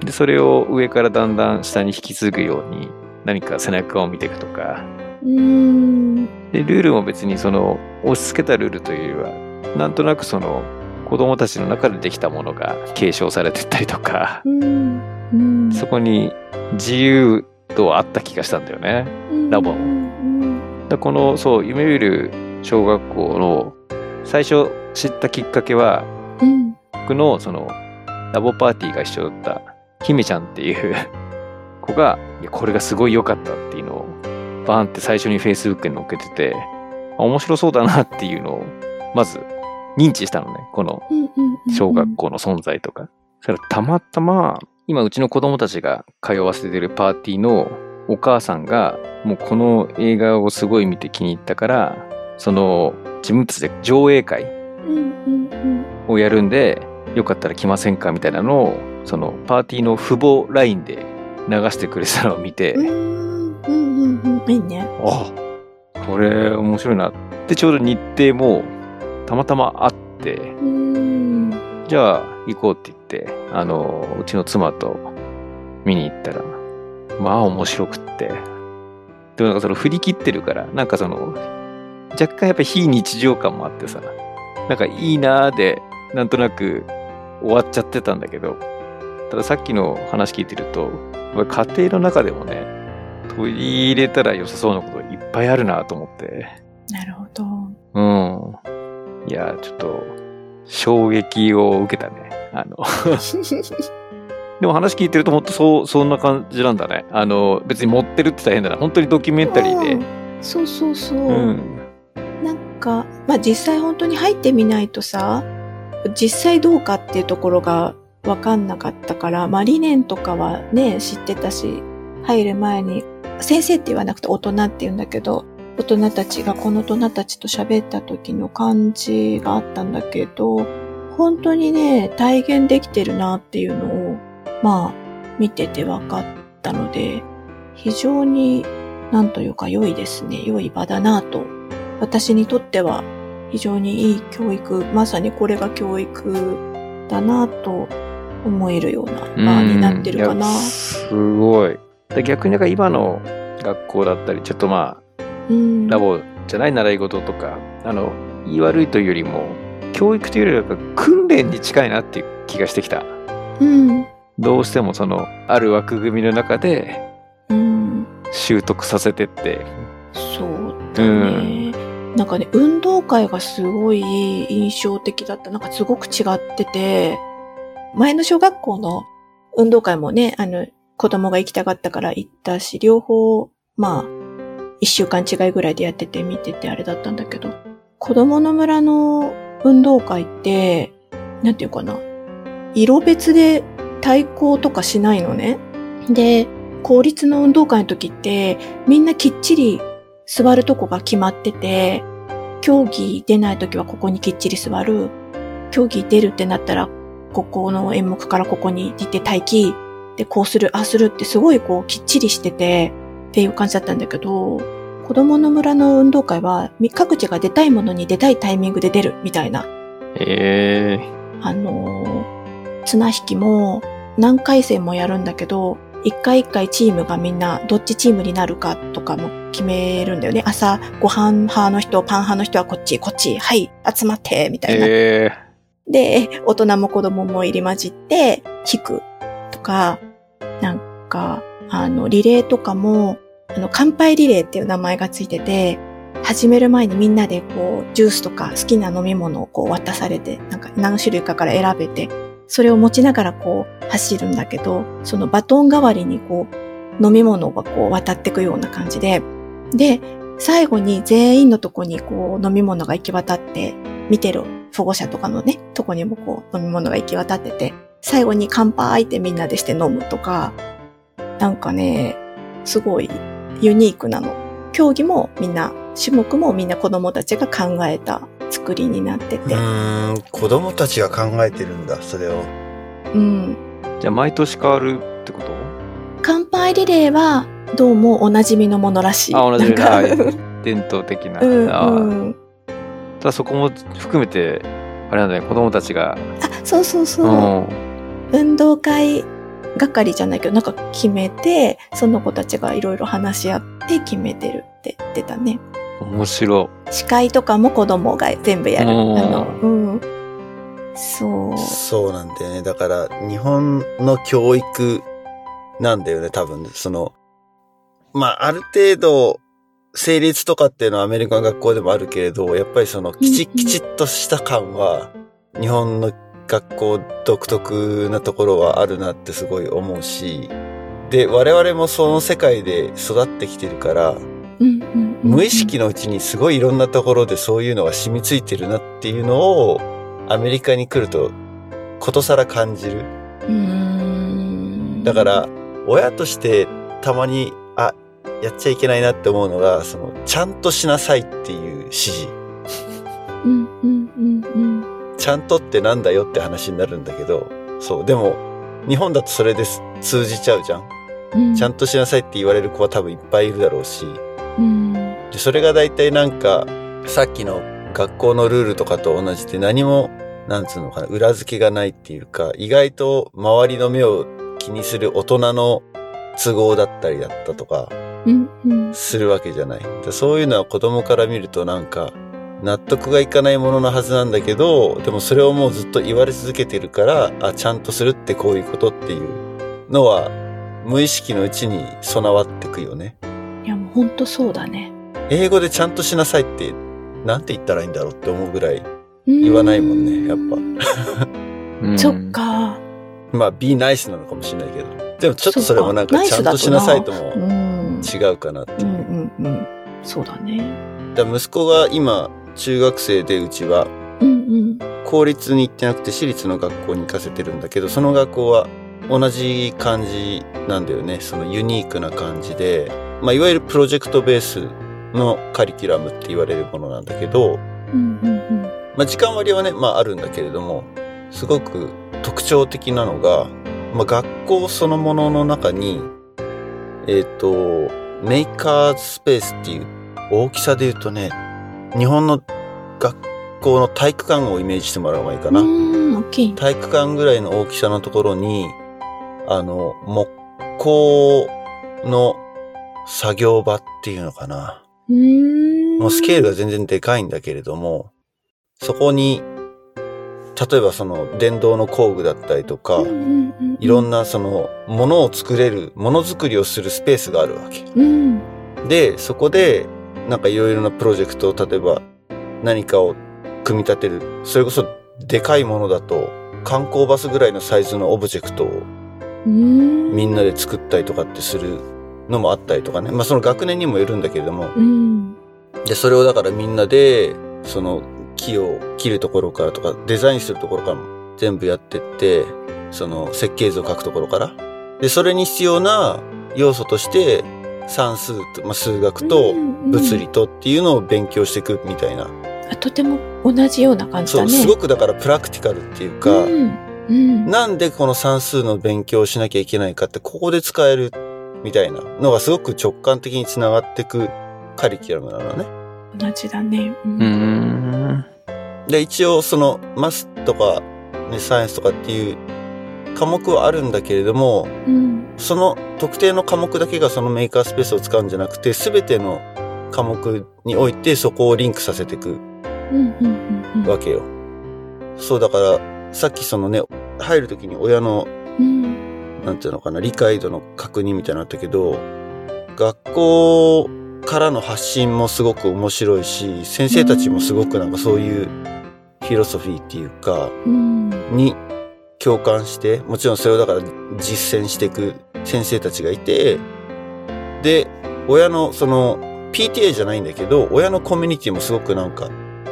でそれを上からだんだん下に引き継ぐように何か背中を見ていくとかうーん。で、ルールも別にその、押し付けたルールというよりは、なんとなくその、子供たちの中でできたものが継承されてったりとか、うん。うん。そこに自由度はあった気がしたんだよね。ラボうん。だこの、そう、夢見る小学校の最初知ったきっかけは、うん。僕のその、ラボパーティーが一緒だった、姫ちゃんっていう子が、いやこれがすごい良かったっていうのを、バーンって最初に Facebook に載っけてて、あ面白そうだなっていうのを、まず認知したのね、この。小学校の存在とか。そしたらたまたま、今うちの子供たちが通わせてるパーティーのお母さんが、もうこの映画をすごい見て気に入ったから、その自分たちで上映会。をやるんで、よかったら来ませんかみたいなのを、そのパーティーの父母 LINE で流してくれてたのを見て、うん。うん。うん。うん。いいね。あこれ面白いなってちょうど日程もたまたまあって、うん。じゃあ行こうって言って、あの、うちの妻と見に行ったら、まあ面白くって。でもなんかその振り切ってるから、なんかその、若干やっぱ非日常感もあってさ、なんかいいなーで、なんとなく終わっちゃってたんだけど、たださっきの話聞いてると、家庭の中でもね、取り入れたら良さそうなこといっぱいあるなと思って、なるほど。うん。いや、ちょっと、衝撃を受けたね。あの、でも話聞いてると本当そう、そんな感じなんだね。あの、別に持ってるって大変だな。本当にドキュメンタリーでうん。そうそうそう。うん。なんか、まあ実際本当に入ってみないとさ、実際どうかっていうところがわかんなかったから、まあ理念とかはね、知ってたし、入る前に、先生って言わなくて大人って言うんだけど、大人たちがこの大人たちと喋った時の感じがあったんだけど、本当にね、体現できてるなっていうのを、まあ、見てて分かったので、非常になんというか良いですね。良い場だなと。私にとっては非常にいい教育、まさにこれが教育だなと思えるような場になってるかな。すごい。で逆になんか今の学校だったり、ちょっとまうんあ、ラボじゃない習い事とか、あの、言い悪いというよりも、教育というよりは訓練に近いなっていう気がしてきた。うん。どうしてもその、ある枠組みの中でうん。習得させてって、そうだね。なんかね、運動会がすごい印象的だった。なんかすごく違ってて、前の小学校の運動会もね、あの、子供が行きたかったから行ったし、両方、まあ、一週間違いぐらいでやってて見ててあれだったんだけど、子供の村の運動会って、なんていうかな、色別で対抗とかしないのね。で、公立の運動会の時って、みんなきっちり座るとこが決まってて、競技出ない時はここにきっちり座る。競技出るってなったら、ここの演目からここに出て待機。で、こうする、ああするってすごいこうきっちりしてて、っていう感じだったんだけど、子供の村の運動会は、み各地が出たいものに出たいタイミングで出るみたいな。ええあのー綱引きも何回戦もやるんだけど、一回一回チームがみんなどっちチームになるかとかも決めるんだよね。朝ご飯派の人、パン派の人はこっち、こっち、はい、集まって、みたいな。えで、大人も子供も入り混じって引くとか、なんか、あの、リレーとかも、あの、乾杯リレーっていう名前がついてて、始める前にみんなでこう、ジュースとか好きな飲み物をこう渡されて、なんか何種類かから選べて、それを持ちながらこう走るんだけど、そのバトン代わりにこう、飲み物がこう渡ってくような感じで、で、最後に全員のとこにこう飲み物が行き渡って、見てる保護者とかのね、とこにもこう飲み物が行き渡ってて、最後に乾杯ってみんなでして飲むとか、なんかね、すごいユニークなの。競技もみんな、種目もみんな子供たちが考えた作りになってうて。ーん、子供たちが考えてるんだ、それを。うん。じゃあ毎年変わるってこと？乾杯リレーは、どうもお馴染みのものらしい。あ同じみなんかな伝統的な。うん、うん。ただそこも含めて、あれなんだね、子供たちが、あ、そうそうそう。うん、運動会係じゃないけど、なんか決めて、その子たちがいろいろ話し合って決めてる。って言ってたね。面白司会とかも子供が全部やる。あうんの、うん。そう。そうなんだよね。だから、日本の教育なんだよね、多分。その、まあ、ある程度、成立とかっていうのはアメリカの学校でもあるけれど、やっぱりその、きち、きちっとした感は、日本の学校独特なところはあるなってすごい思うし、で、我々もその世界で育ってきてるから、無意識のうちにすごいいろんなところでそういうのが染みついてるなっていうのを、アメリカに来ると、ことさら感じる。だから、親としてたまに、あ、やっちゃいけないなって思うのが、その、ちゃんとしなさいっていう指示。うんうんうんちゃんとってなんだよって話になるんだけど、そう、でも、日本だとそれです通じちゃうじゃん。うん。ちゃんとしなさいって言われる子は多分いっぱいいるだろうし、うん。でそれが大体なんか、さっきの学校のルールとかと同じで何も、なんつうのかな、裏付けがないっていうか、意外と周りの目を気にする大人の都合だったりだったとか。するわけじゃない。でそういうのは子供から見るとなんか、納得がいかないもののはずなんだけど、でもそれをもうずっと言われ続けてるから、あ、ちゃんとするってこういうことっていうのは、無意識のうちに備わってくよね。いやもうほんとそうだね。英語でちゃんとしなさいって、なんて言ったらいいんだろうって思うぐらい言言わないもんね、やっうんそっか。ぱ。まあ、be nice なのかもしれないけど。でもちょっとそれもなんかちゃんとしなさいともうん。違うかなっていうう。んうんうん。そうだね。だ息子が今、中学生でうちは。公立に行ってなくて私立の学校に行かせてるんだけど、その学校は同じ感じなんだよね。そのユニークな感じで、まあ、いわゆるプロジェクトベースのカリキュラムって言われるものなんだけど、まあ、時間割はね、まああるんだけれども、すごく特徴的なのが、まあ、学校そのものの中に、えっ、と、メーカーズスペースっていう大きさで言うとね、日本の学校の体育館をイメージしてもらう方がいいかうん。な。うん、大きい。体育館ぐらいの大きさのところに、あの、木工の作業場っていうのかな。もうスケールが全然でかいんだけれども、そこに、例えばその電動の工具だったりとか、いろんなそのものを作れる、ものづくりをするスペースがあるわけ。うん。で、そこで、なんかいろいろなプロジェクトを、例えば何かを組み立てる。それこそでかいものだと、観光バスぐらいのサイズのオブジェクトをうん。みんなで作ったりとかってするのもあったりとかね。まあその学年にもよるんだけれども。うん。で、それをだからみんなで、その木を切るところからとか、デザインするところからも全部やってって、その設計図を書くところから。で、それに必要な要素として、算数と、まあ、数学と物理とっていうのを勉強していくみたいな。あとても同じような感じそう、だね。すごくだからプラクティカルっていうか、うん。うん。なんでこの算数の勉強をしなきゃいけないかって、ここで使えるみたいなのがすごく直感的につながっていくカリキュラムなのね。同じだね。う。うんん。で、一応そのマスとか、ね、サイエンスとかっていう科目はあるんだけれども、うん。その特定の科目だけがそのメーカースペースを使うんじゃなくて、すべての科目においてそこをリンクさせていく。わけよ。そうだから、さっきそのね、入るときに親の、うん。なんていうのかな、理解度の確認みたいなのあったけど、学校からの発信もすごく面白いし、先生たちもすごくなんかそういうフィロソフィーっていうか、うん。に共感して、もちろんそれをだから実践していく先生たちがいて、で、親のその PTA じゃないんだけど、親のコミュニティもすごくなんか、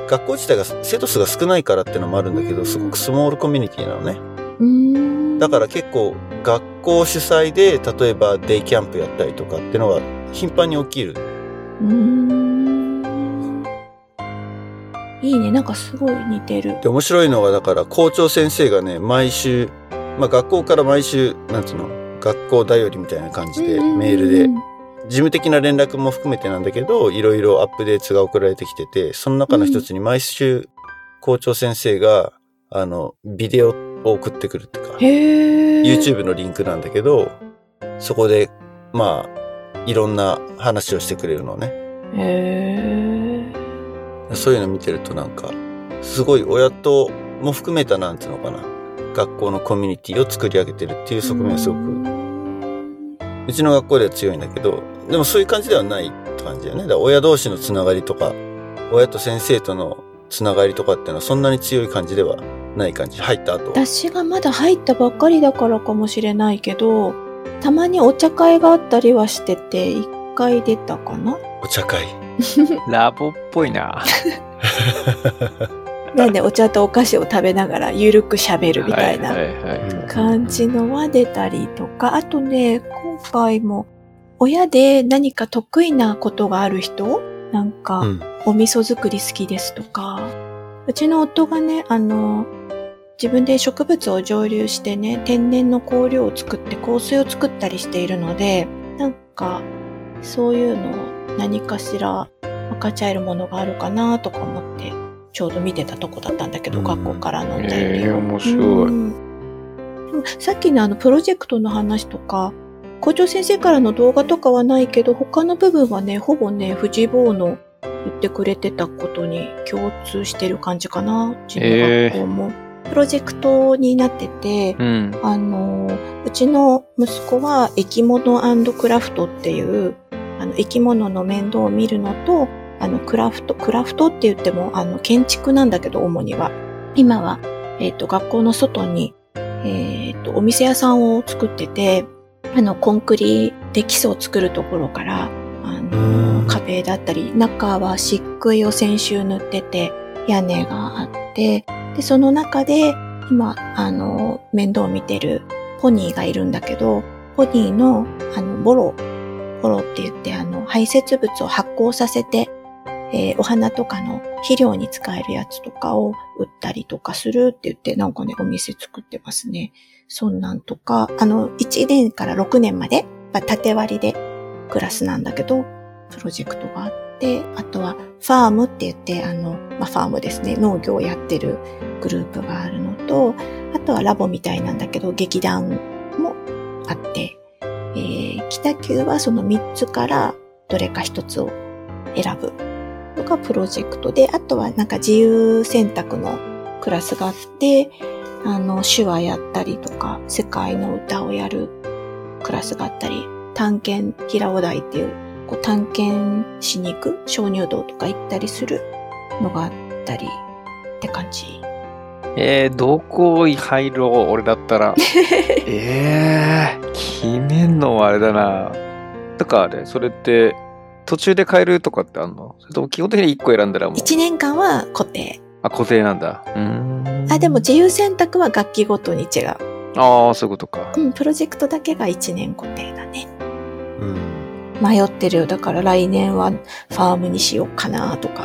学校自体が生徒数が少ないからってのもあるんだけど、すごくスモールコミュニティなのね。うん。だから結構学校主催で、例えばデイキャンプやったりとかっていうのが頻繁に起きる。うん。いいね。なんかすごい似てる。で、面白いのがだから校長先生がね、毎週、まあ学校から毎週、なんつうの、学校だよりみたいな感じでメールで事務的な連絡も含めてなんだけど、いろいろアップデートが送られてきてて、その中の一つに毎週校長先生が、あの、ビデオを送ってくるってか。YouTube のリンクなんだけど、そこで、まあ、いろんな話をしてくれるのね。へえ。そういうの見てるとなんか、すごい親とも含めたなんていうのかな。学校のコミュニティを作り上げてるっていう側面はすごく、うちの学校では強いんだけど、でもそういう感じではないって感じだよね。だから親同士のつながりとか、親と先生とのつながりとかっていうのはそんなに強い感じではない感じ。入った後は。私がまだ入ったばっかりだからかもしれないけど、たまにお茶会があったりはしてて、一回出たかなお茶会。ラボっぽいな。なんでお茶とお菓子を食べながらゆるく喋るみたいな感じのは出たりとか、あとね、今回も親で何か得意なことがある人？なんか、うん。お味噌作り好きですとか、うちの夫がね、あの、自分で植物を蒸留してね、天然の香料を作って香水を作ったりしているので、なんか、そういうのを何かしら分かち合えるものがあるかなとか思って、ちょうど見てたとこだったんだけど、うん学校からのお便りを。ええ面白い。うんでもさっきのあのプロジェクトの話とか、校長先生からの動画とかはないけど、他の部分はね、ほぼね、藤坊の言ってくれてたことに共通してる感じかな、うちの学校も。プロジェクトになってて、うん。あの、うちの息子は生き物クラフトっていう、あの、生き物の面倒を見るのと、あの、クラフト、クラフトって言っても、あの、建築なんだけど、主には。今は、えっ、と、学校の外に、えっ、と、お店屋さんを作ってて、あの、コンクリで基礎を作るところから、あうんの、壁だったり、中は漆喰を先週塗ってて、屋根があって、で、その中で、今、あの、面倒を見てるポニーがいるんだけど、ポニーの、あの、ボロ、ボロって言って、あの、排泄物を発酵させて、えーお花とかの肥料に使えるやつとかを売ったりとかするって言って、なんかね、お店作ってますね。そんなんとか、あの、1年から6年まで、まあ縦割りでクラスなんだけど、プロジェクトがあって、あとは、ファームって言って、あの、まあ、ファームですね、農業をやってるグループがあるのと、あとはラボみたいなんだけど、劇団もあって、えー北九はその3つからどれか1つを選ぶのがプロジェクトで、あとはなんか自由選択のクラスがあって、あの、手話やったりとか、世界の歌をやるクラスがあったり、探検平尾台っていう、こう探検しに行く鍾乳洞とか行ったりするのがあったりって感じ。えー、どこ入ろう俺だったら。えー、決めんのはあれだな。だからあれ、それって、途中で変えるとかってあんの？それとも基本的に1個選んだらもう、1年間は固定。あ、固定なんだ。うーん。あ、でも自由選択は楽器ごとに違う。ああ、そういうことか。うん、プロジェクトだけが1年固定だね。うん。迷ってるよ。だから来年はファームにしようかなとか。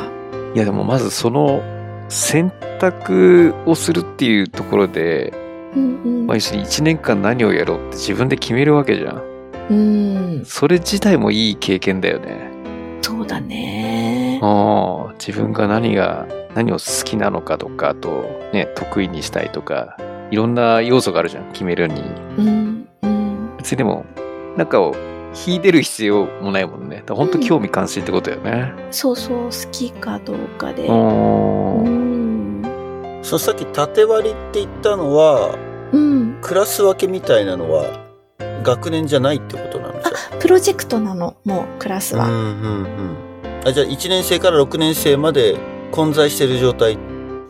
いやでもまずその選択をするっていうところで、うんうん。まあ、要するに1年間何をやろうって自分で決めるわけじゃん。うん、それ自体もいい経験だよね。そうだね。自分が何が、何を好きなのかとか、あと、ね、得意にしたいとか、いろんな要素があるじゃん、決めるに。うん、うん。別にでも、なんかを引いてる必要もないもんね。本当興味関心ってことだよね。そうそう、好きかどうかで。うん。そう、さっき縦割りって言ったのは、うん。クラス分けみたいなのは、学年じゃないってことなのじゃプロジェクトなの、もう、クラスあ。うんは。うんうん。あ、じゃあ1年生から6年生まで混在してる状態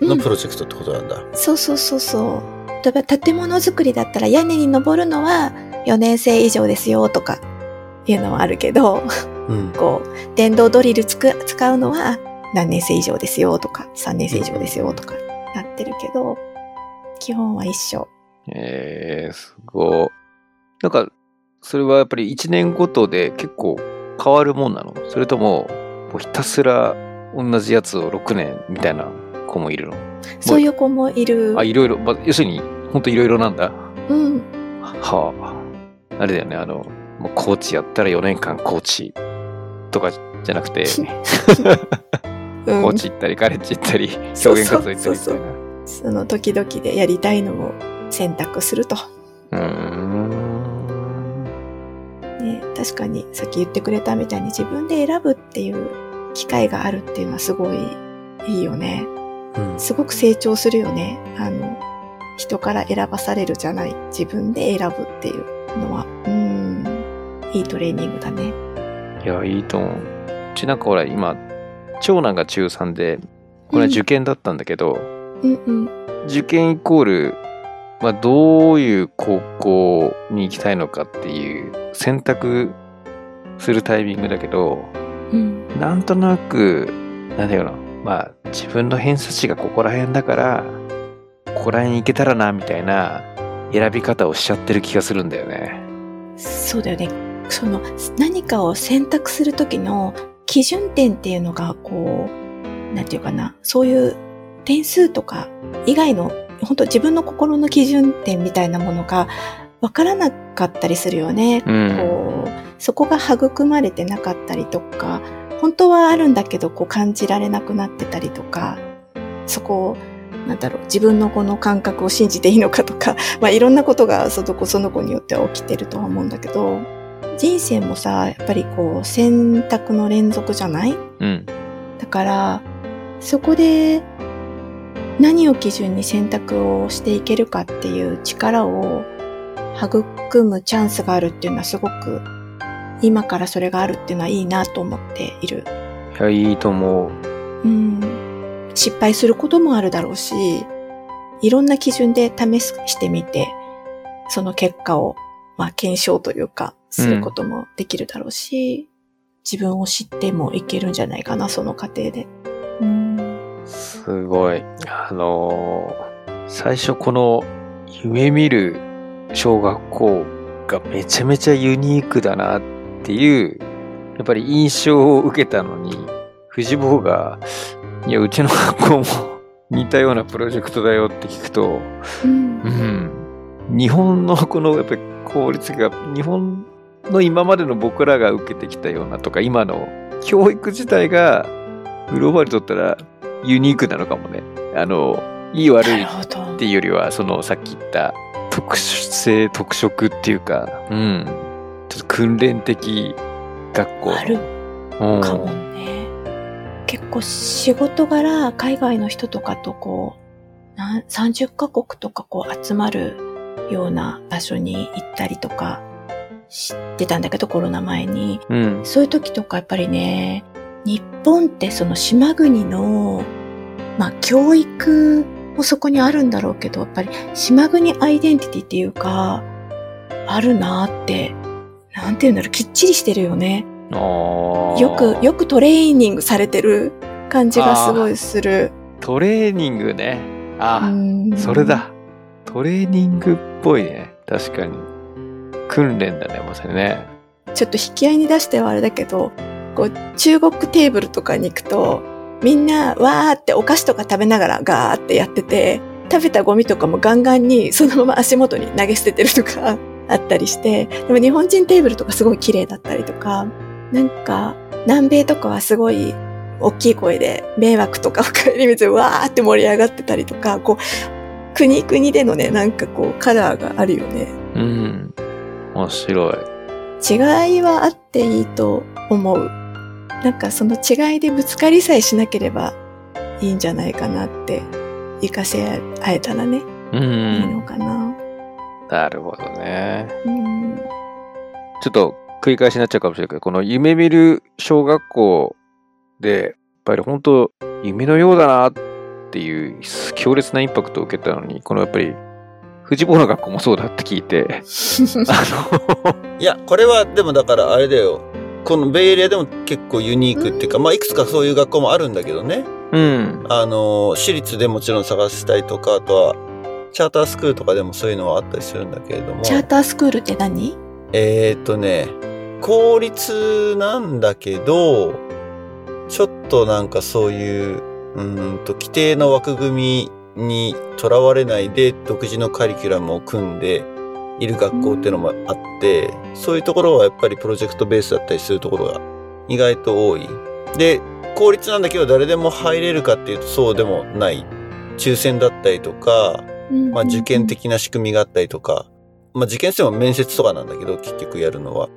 のプロジェクトってことなんだ。そうそうそうそう。例えば建物作りだったら屋根に登るのは4年生以上ですよとかいうのはあるけど、うん。こう、電動ドリルつく使うのは何年生以上ですよとか、3年生以上ですよとかなってるけど、基本は一緒。えー、すごい。なんか、それはやっぱり1年ごとで結構変わるもんなの？それとも、もうひたすら同じやつを6年みたいな子もいるの？そういう子もいる。あ、いろいろ、まあ、要するに、ほんといろいろなんだ。うん。はあ。あれだよね、あの、もうコーチやったら4年間コーチとかじゃなくて、うんコーチ行ったり、カレッジ行ったり、表現活動行ったりみたいな。その時々でやりたいのを選択すると。うーん。ね、確かにさっき言ってくれたみたいに自分で選ぶっていう機会があるっていうのはすごいいいよね。うんすごく成長するよね。あの、人から選ばされるじゃない。自分で選ぶっていうのは。うん。いいトレーニングだね。いや、いいと思う。うちなんかほら、今、長男が中3で、これは受験だったんだけど、うんうん。受験イコール、まあ、どういう高校に行きたいのかっていう選択するタイミングだけど、うん。なんとなく、なんだよな、まあ、自分の偏差値がここら辺だから、ここら辺行けたらな、みたいな選び方をしちゃってる気がするんだよね。そうだよね。その、何かを選択するときの基準点っていうのが、こう、なんていうかな、そういう点数とか以外の、本当自分の心の基準点みたいなものがわからなかったりするよね。うん。こう、そこが育まれてなかったりとか、本当はあるんだけど、こう感じられなくなってたりとか、そこを、なんだろう、自分のこの感覚を信じていいのかとか、まあいろんなことがその子その子によっては起きてるとは思うんだけど、人生もさ、やっぱりこう選択の連続じゃない？うん。だから、そこで何を基準に選択をしていけるかっていう力を育むチャンスがあるっていうのはすごく今からそれがあるっていうのはいいなと思っている。いや、いいと思う。うん。失敗することもあるだろうし、いろんな基準で試してみて、その結果を、まあ、検証というか、することもできるだろうし、自分を知ってもいけるんじゃないかな、その過程で。うん。すごい。あのー最初この夢見る小学校がめちゃめちゃユニークだなっていう、やっぱり印象を受けたのに、藤坊が、いや、うちの学校も似たようなプロジェクトだよって聞くと、うんうん。日本のこのやっぱり効率が、日本の今までの僕らが受けてきたようなとか、今の教育自体がグローバルにとったらユニークなのかもね。あの、いい悪ないっ。ていうよりは、そのさっき言った特殊性、特色っていうか、うん。ちょっと訓練的学校の。あるうんかもね。結構仕事柄、海外の人とかとこう、なん30カ国とかこう集まるような場所に行ったりとかしてたんだけど、コロナ前に。うん。そういう時とかやっぱりね、日本ってその島国の、まあ教育もそこにあるんだろうけど、やっぱり島国アイデンティティっていうか、あるなーって、なんていうんだろう、きっちりしてるよね。よく、よくトレーニングされてる感じがすごいする。トレーニングね。あ、うんそれ。だ。トレーニングっぽいね。確かに。訓練だね、まさにね。ちょっと引き合いに出してはあれだけど、こう、中国テーブルとかに行くと、みんな、わーってお菓子とか食べながらガーってやってて、食べたゴミとかもガンガンにそのまま足元に投げ捨ててるとか あったりして、でも日本人テーブルとかすごい綺麗だったりとか、なんか、南米とかはすごい大きい声で迷惑とかを 帰り道わーって盛り上がってたりとか、こう、国々でのね、なんかこう、カラーがあるよね。うん。面白い。違いはあっていいと思う。なんかその違いでぶつかりさえしなければいいんじゃないかなって、活かせ合えたらね、ういいん。のかな。なるほどね。うん。ちょっと繰り返しになっちゃうかもしれないけど、この夢見る小学校で、やっぱり本当夢のようだなっていう強烈なインパクトを受けたのに、このやっぱり藤坊の学校もそうだって聞いて、あの、いや、これはでもだからあれだよ。このベイエリアでも結構ユニークっていうか、まあいくつかそういう学校もあるんだけどね。うん。あの、私立でもちろん探したりとか、あとは、チャータースクールとかでもそういうのはあったりするんだけれども。チャータースクールって何？えーっとね、公立なんだけど、ちょっとなんかそういう、うーんと、規定の枠組みにとらわれないで独自のカリキュラムを組んでいる学校っていうのもあって、そういうところはやっぱりプロジェクトベースだったりするところが意外と多い。で、公立なんだけど誰でも入れるかっていうとそうでもない。抽選だったりとか、まあ受験。的な仕組みがあったりとか、まあ受験しても面接とかなんだけど、結局やるのは。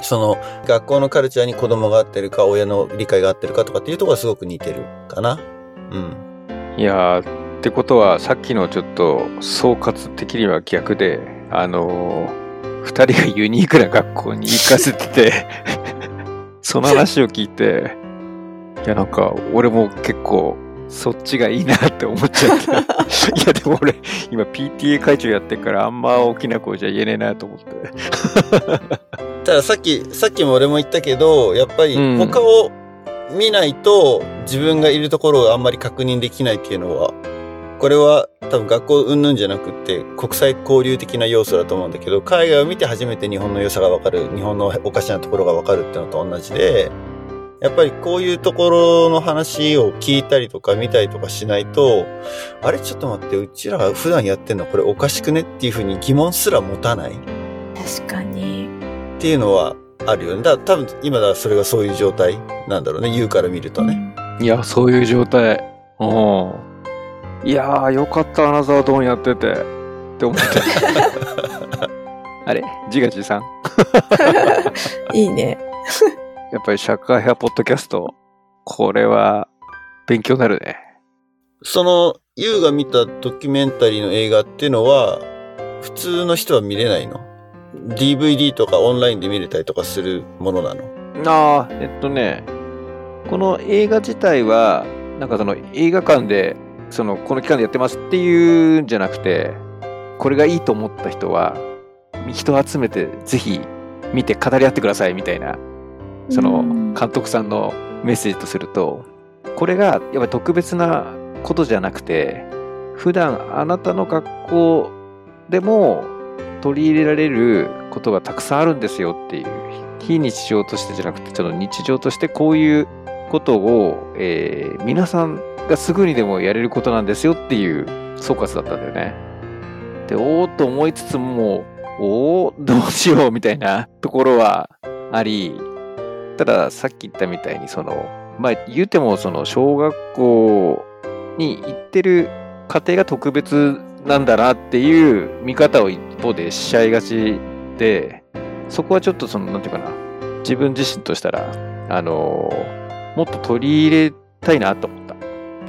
その学校のカルチャーに子供が合ってるか親の理解が合ってるかとかっていうところがすごく似てるかな。うん。いやーってことはさっきのちょっと総括的には逆であのー、2人がユニークな学校に行かせてて その話を聞いていやなんか俺も結構そっちがいいなって思っちゃった いやでも俺今 PTA 会長やってるからあんま大きな声じゃ言えねえなと思ってたださっき、さっきも俺も言ったけど、やっぱりうん他を見ないと自分がいるところをあんまり確認できないっていうのは、これは多分学校云々じゃなくって国際交流的な要素だと思うんだけど、海外を見て初めて日本の良さがわかる、日本のおかしなところがわかるっていうのと同じで、やっぱりこういうところの話を聞いたりとか見たりとかしないと、あれちょっと待って、うちらが普段やってんのこれおかしくねっていうふうに疑問すら持たない確かに。っていうのはあるよね。だ多分今だそれがそういう状態なんだろうね。言うから見るとね。いやそういう状態うんいやーよかったアナザードーンやっててって思って あれ？自画自賛いいね。やっぱり社会派ポッドキャスト、これは勉強になるね。その、ユウが見たドキュメンタリーの映画っていうのは、普通の人は見れないの？?DVD とかオンラインで見れたりとかするものなの？ああ、えっとね、この映画自体は、なんかその映画館で、その、この期間でやってますっていうんじゃなくて、これがいいと思った人は、人を集めてぜひ見て語り合ってくださいみたいな、そのうん監督さんのメッセージとすると、これがやっぱり特別なことじゃなくて、普段あなたの学校でも取り入れられることがたくさんあるんですよっていう、非日常としてじゃなくて、ちょっと日常としてこういうことを、えー皆さんがすぐにでもやれることなんですよっていう総括だったんだよね。で、おーっと思いつつも、おー、どうしようみたいなところはあり、たださっき言ったみたいに、その、まあ言うてもその小学校に行ってる家庭が特別なんだなっていう見方を一方でしちゃいがちで、そこはちょっとその、なんていうかな、自分自身としたら、あのもっと取り入れたいなと思った。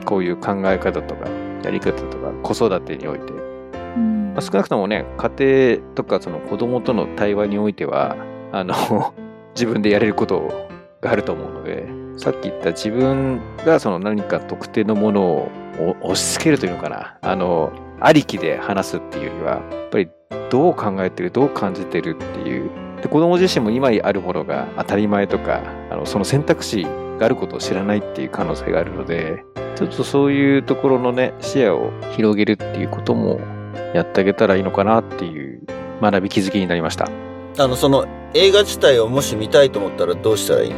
こういう考え方とか、やり方とか、子育てにおいて。うんまあ、少なくともね、家庭とかその子供との対話においては、あの、自分でやれることがあると思うので、さっき言った自分がその何か特定のものを押し付けるというのかな、あの、ありきで話すっていうよりは、やっぱりどう考えてる、どう感じてるっていう、で子供自身も今あるものが当たり前とか、あのその選択肢があることを知らないっていう可能性があるので、ちょっとそういうところのね、視野を広げるっていうこともやってあげたらいいのかなっていう学び気づきになりました。あの、その映画自体をもし見たいと思ったらどうしたらいいの？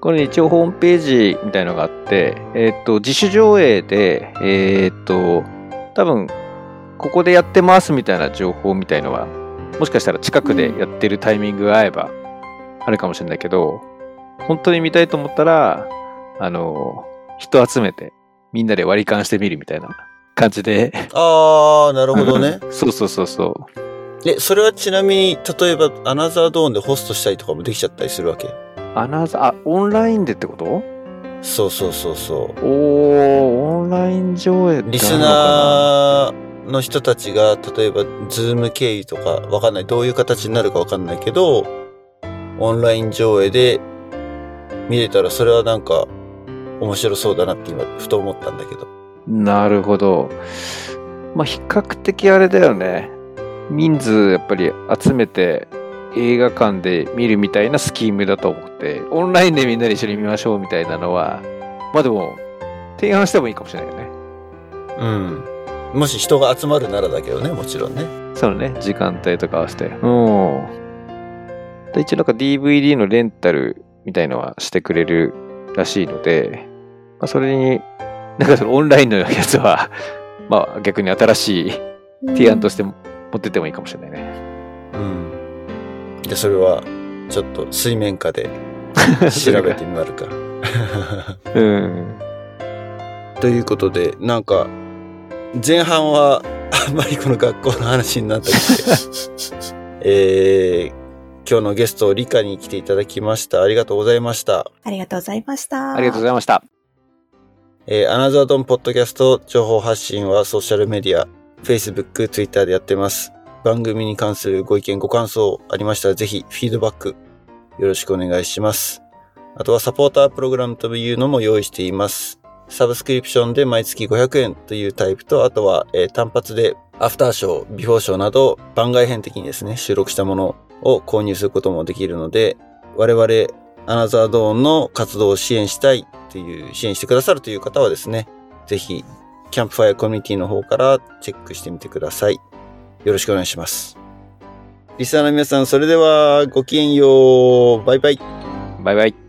これ一応ホームページみたいのがあって、えーっと、自主上映で、えーっと、多分、ここでやってますみたいな情報みたいのは、もしかしたら近くでやってるタイミングが合えばあるかもしれないけど、本当に見たいと思ったら、あの、人集めてみんなで割り勘してみるみたいな感じで。あー、なるほどね。そうそうそうそう。え、それはちなみに、例えば、アナザードーンでホストしたりとかもできちゃったりするわけ？アナザー、あ、オンラインでってこと？そうそうそうそう。おー、オンライン上映リスナーの人たちが、例えば、ズーム経由とか、わかんない。どういう形になるかわかんないけど、オンライン上映で見れたら、それはなんか、面白そうだなって今、ふと思ったんだけど。なるほど。まあ、比較的あれだよね。人数やっぱり集めて映画館で見るみたいなスキームだと思って、オンラインでみんなで一緒に見ましょうみたいなのは、まあでも、提案してもいいかもしれないよね。うん。もし人が集まるならだけどね、もちろんね。そのね、時間帯とか合わせて。うん。で一応なんか DVD のレンタルみたいのはしてくれるらしいので、まあ、それに、なんかそのオンラインのやつは、まあ逆に新しい提案として持ってってもいいかもしれないね。うん。で、それは、ちょっと水面下で 調べてみまるか。うん。ということで、なんか、前半はあんまりこの学校の話になったりして、えー、今日のゲスト、リカに来ていただきました。ありがとうございました。ありがとうございました。ありがとうございました。えーアナザードンポッドキャスト情報発信はソーシャルメディア、Facebook、Twitter でやってます。番組に関するご意見、ご感想ありましたらぜひフィードバックよろしくお願いします。あとはサポータープログラムというのも用意しています。サブスクリプションで毎月500円というタイプと、あとは、え単発でアフターショー、ビフォーショーなど番外編的にですね、収録したものを購入することもできるので、我々アナザードーンの活動を支援したいっていう、支援してくださるという方はですね、ぜひ、キャンプファイアコミュニティの方からチェックしてみてください。よろしくお願いします。リスナーの皆さん、それではごきげんよう。バイバイ。バイバイ。